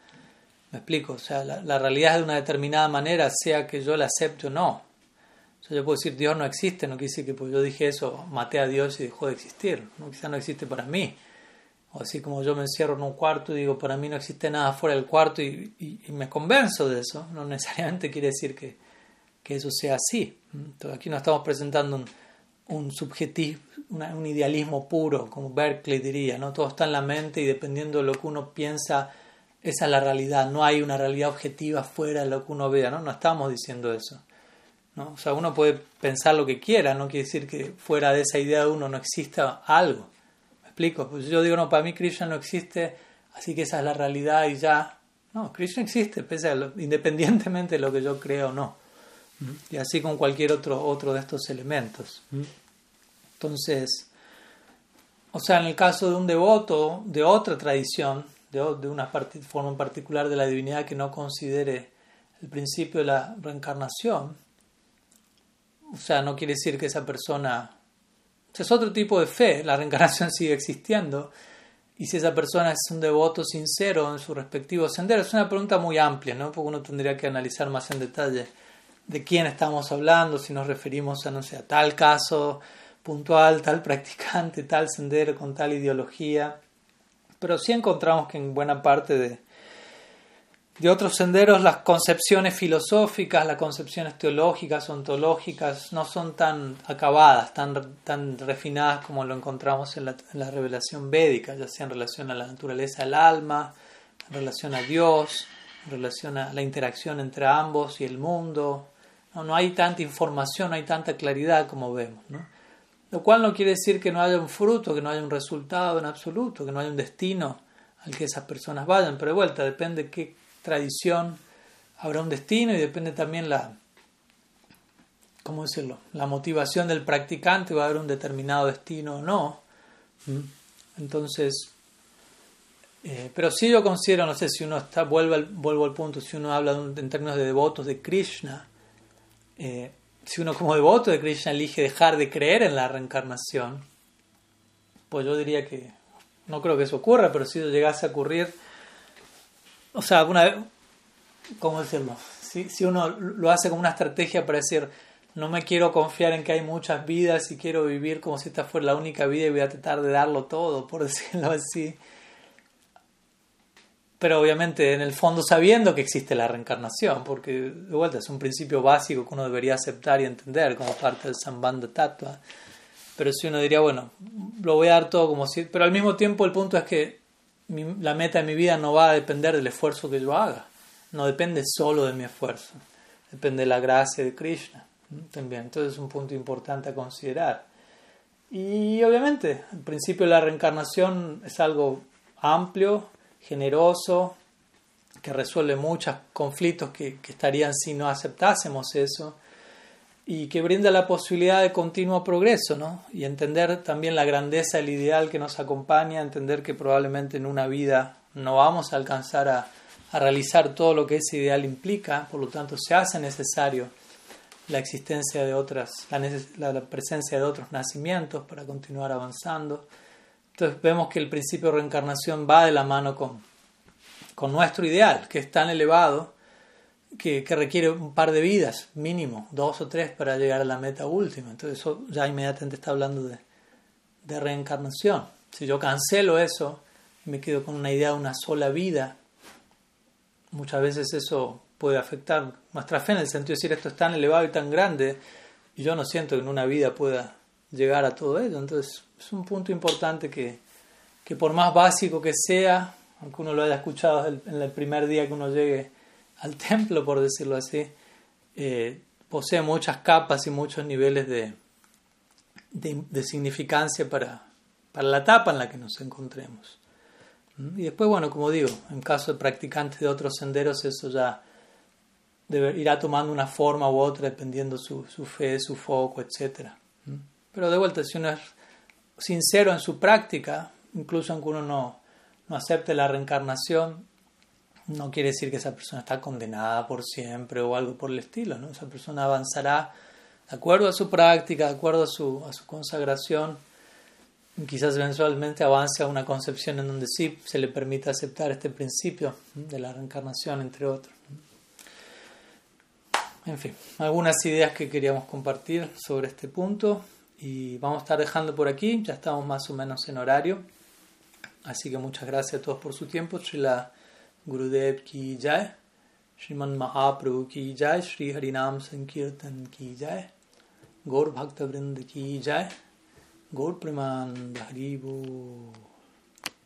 ¿Me explico? O sea, la, realidad es de una determinada manera, sea que yo la acepte o no. Yo puedo decir Dios no existe, no quiere decir que pues yo dije eso, maté a Dios y dejó de existir. ¿no? Quizás no existe para mí. O así como yo me encierro en un cuarto y digo, para mí no existe nada fuera del cuarto y, me convenzo de eso, no necesariamente quiere decir que, que eso sea así. Entonces aquí no estamos presentando un subjetivo, un idealismo puro, como Berkeley diría, ¿no? Todo está en la mente y dependiendo de lo que uno piensa, esa es la realidad. No hay una realidad objetiva fuera de lo que uno vea, ¿no? No estamos diciendo eso. ¿no? O sea, uno puede pensar lo que quiera, no quiere decir que fuera de esa idea de uno no exista algo. ¿Me explico? Pues yo digo, no, para mí Krishna no existe, así que esa es la realidad y ya. No, Krishna existe, pese a independientemente de lo que yo crea o no. Y así con cualquier otro, otro de estos elementos. Entonces, o sea, en el caso de un devoto de otra tradición, de, de una forma en particular de la divinidad que no considere el principio de la reencarnación, o sea, no quiere decir que esa persona... es otro tipo de fe, la reencarnación sigue existiendo. Y si esa persona es un devoto sincero en su respectivo sendero, es una pregunta muy amplia, ¿no? Porque uno tendría que analizar más en detalle de quién estamos hablando, si nos referimos a, no sé, a tal caso puntual, tal practicante, tal sendero con tal ideología. Pero sí encontramos que en buena parte de, de otros senderos las concepciones filosóficas, las concepciones teológicas, ontológicas, no son tan acabadas, tan, tan refinadas como lo encontramos en la, revelación védica, ya sea en relación a la naturaleza del alma, en relación a Dios, en relación a la interacción entre ambos y el mundo. No, no hay tanta información, no hay tanta claridad como vemos. ¿no? Lo cual no quiere decir que no haya un fruto, que no haya un resultado en absoluto, que no haya un destino al que esas personas vayan, pero de vuelta depende qué tradición habrá un destino y depende también la, ¿cómo decirlo? La motivación del practicante va a haber un determinado destino o no. ¿Mm? Entonces, eh, pero sí yo considero, no sé si uno está, vuelvo al, vuelvo al punto, si uno habla en términos de devotos de Krishna, eh, si uno como devoto de Krishna elige dejar de creer en la reencarnación, pues yo diría que no creo que eso ocurra, pero si eso llegase a ocurrir, o sea, alguna vez, ¿cómo decirlo? Si, si uno lo hace como una estrategia para decir, no me quiero confiar en que hay muchas vidas y quiero vivir como si esta fuera la única vida y voy a tratar de darlo todo, por decirlo así. Pero obviamente en el fondo sabiendo que existe la reencarnación, porque de vuelta es un principio básico que uno debería aceptar y entender como parte del Sambandha Tattva. Pero si uno diría, bueno, lo voy a dar todo como si... Pero al mismo tiempo el punto es que la meta de mi vida no va a depender del esfuerzo que yo haga, no depende solo de mi esfuerzo, depende de la gracia de Krishna también. Entonces es un punto importante a considerar. Y obviamente, el principio de la reencarnación es algo amplio, generoso, que resuelve muchos conflictos que, estarían si no aceptásemos eso y que brinda la posibilidad de continuo progreso, ¿no? Y entender también la grandeza del ideal que nos acompaña, entender que probablemente en una vida no vamos a alcanzar a, a realizar todo lo que ese ideal implica, por lo tanto se hace necesario la existencia de otras, la, presencia de otros nacimientos para continuar avanzando. Entonces vemos que el principio de reencarnación va de la mano con, con nuestro ideal, que es tan elevado que, requiere un par de vidas, mínimo, dos o tres para llegar a la meta última. Entonces eso ya inmediatamente está hablando de, de reencarnación. Si yo cancelo eso y me quedo con una idea de una sola vida, muchas veces eso puede afectar nuestra fe en el sentido de decir esto es tan elevado y tan grande y yo no siento que en una vida pueda llegar a todo ello. Entonces es un punto importante que, que por más básico que sea, aunque uno lo haya escuchado en el primer día que uno llegue al templo, por decirlo así, eh, posee muchas capas y muchos niveles de, de, significancia para, para, la etapa en la que nos encontremos. ¿Mm? Y después, bueno, como digo, en caso de practicantes de otros senderos, eso ya irá tomando una forma u otra dependiendo su, su fe, su foco, etc. Pero de vuelta, si uno es sincero en su práctica, incluso aunque uno no, no acepte la reencarnación, no quiere decir que esa persona está condenada por siempre o algo por el estilo, ¿no? Esa persona avanzará de acuerdo a su práctica, de acuerdo a su, a su consagración, quizás eventualmente avance a una concepción en donde sí se le permita aceptar este principio de la reencarnación, entre otros. En fin, algunas ideas que queríamos compartir sobre este punto y vamos a estar dejando por aquí, ya estamos más o menos en horario. Así que muchas gracias a todos por su tiempo. Srila Gurudev ki jai, Sriman Mahaprabhu ki jai, Sri Harinam Sankirtan ki jai, Gaur Bhakta Vrind ki jai, Gaur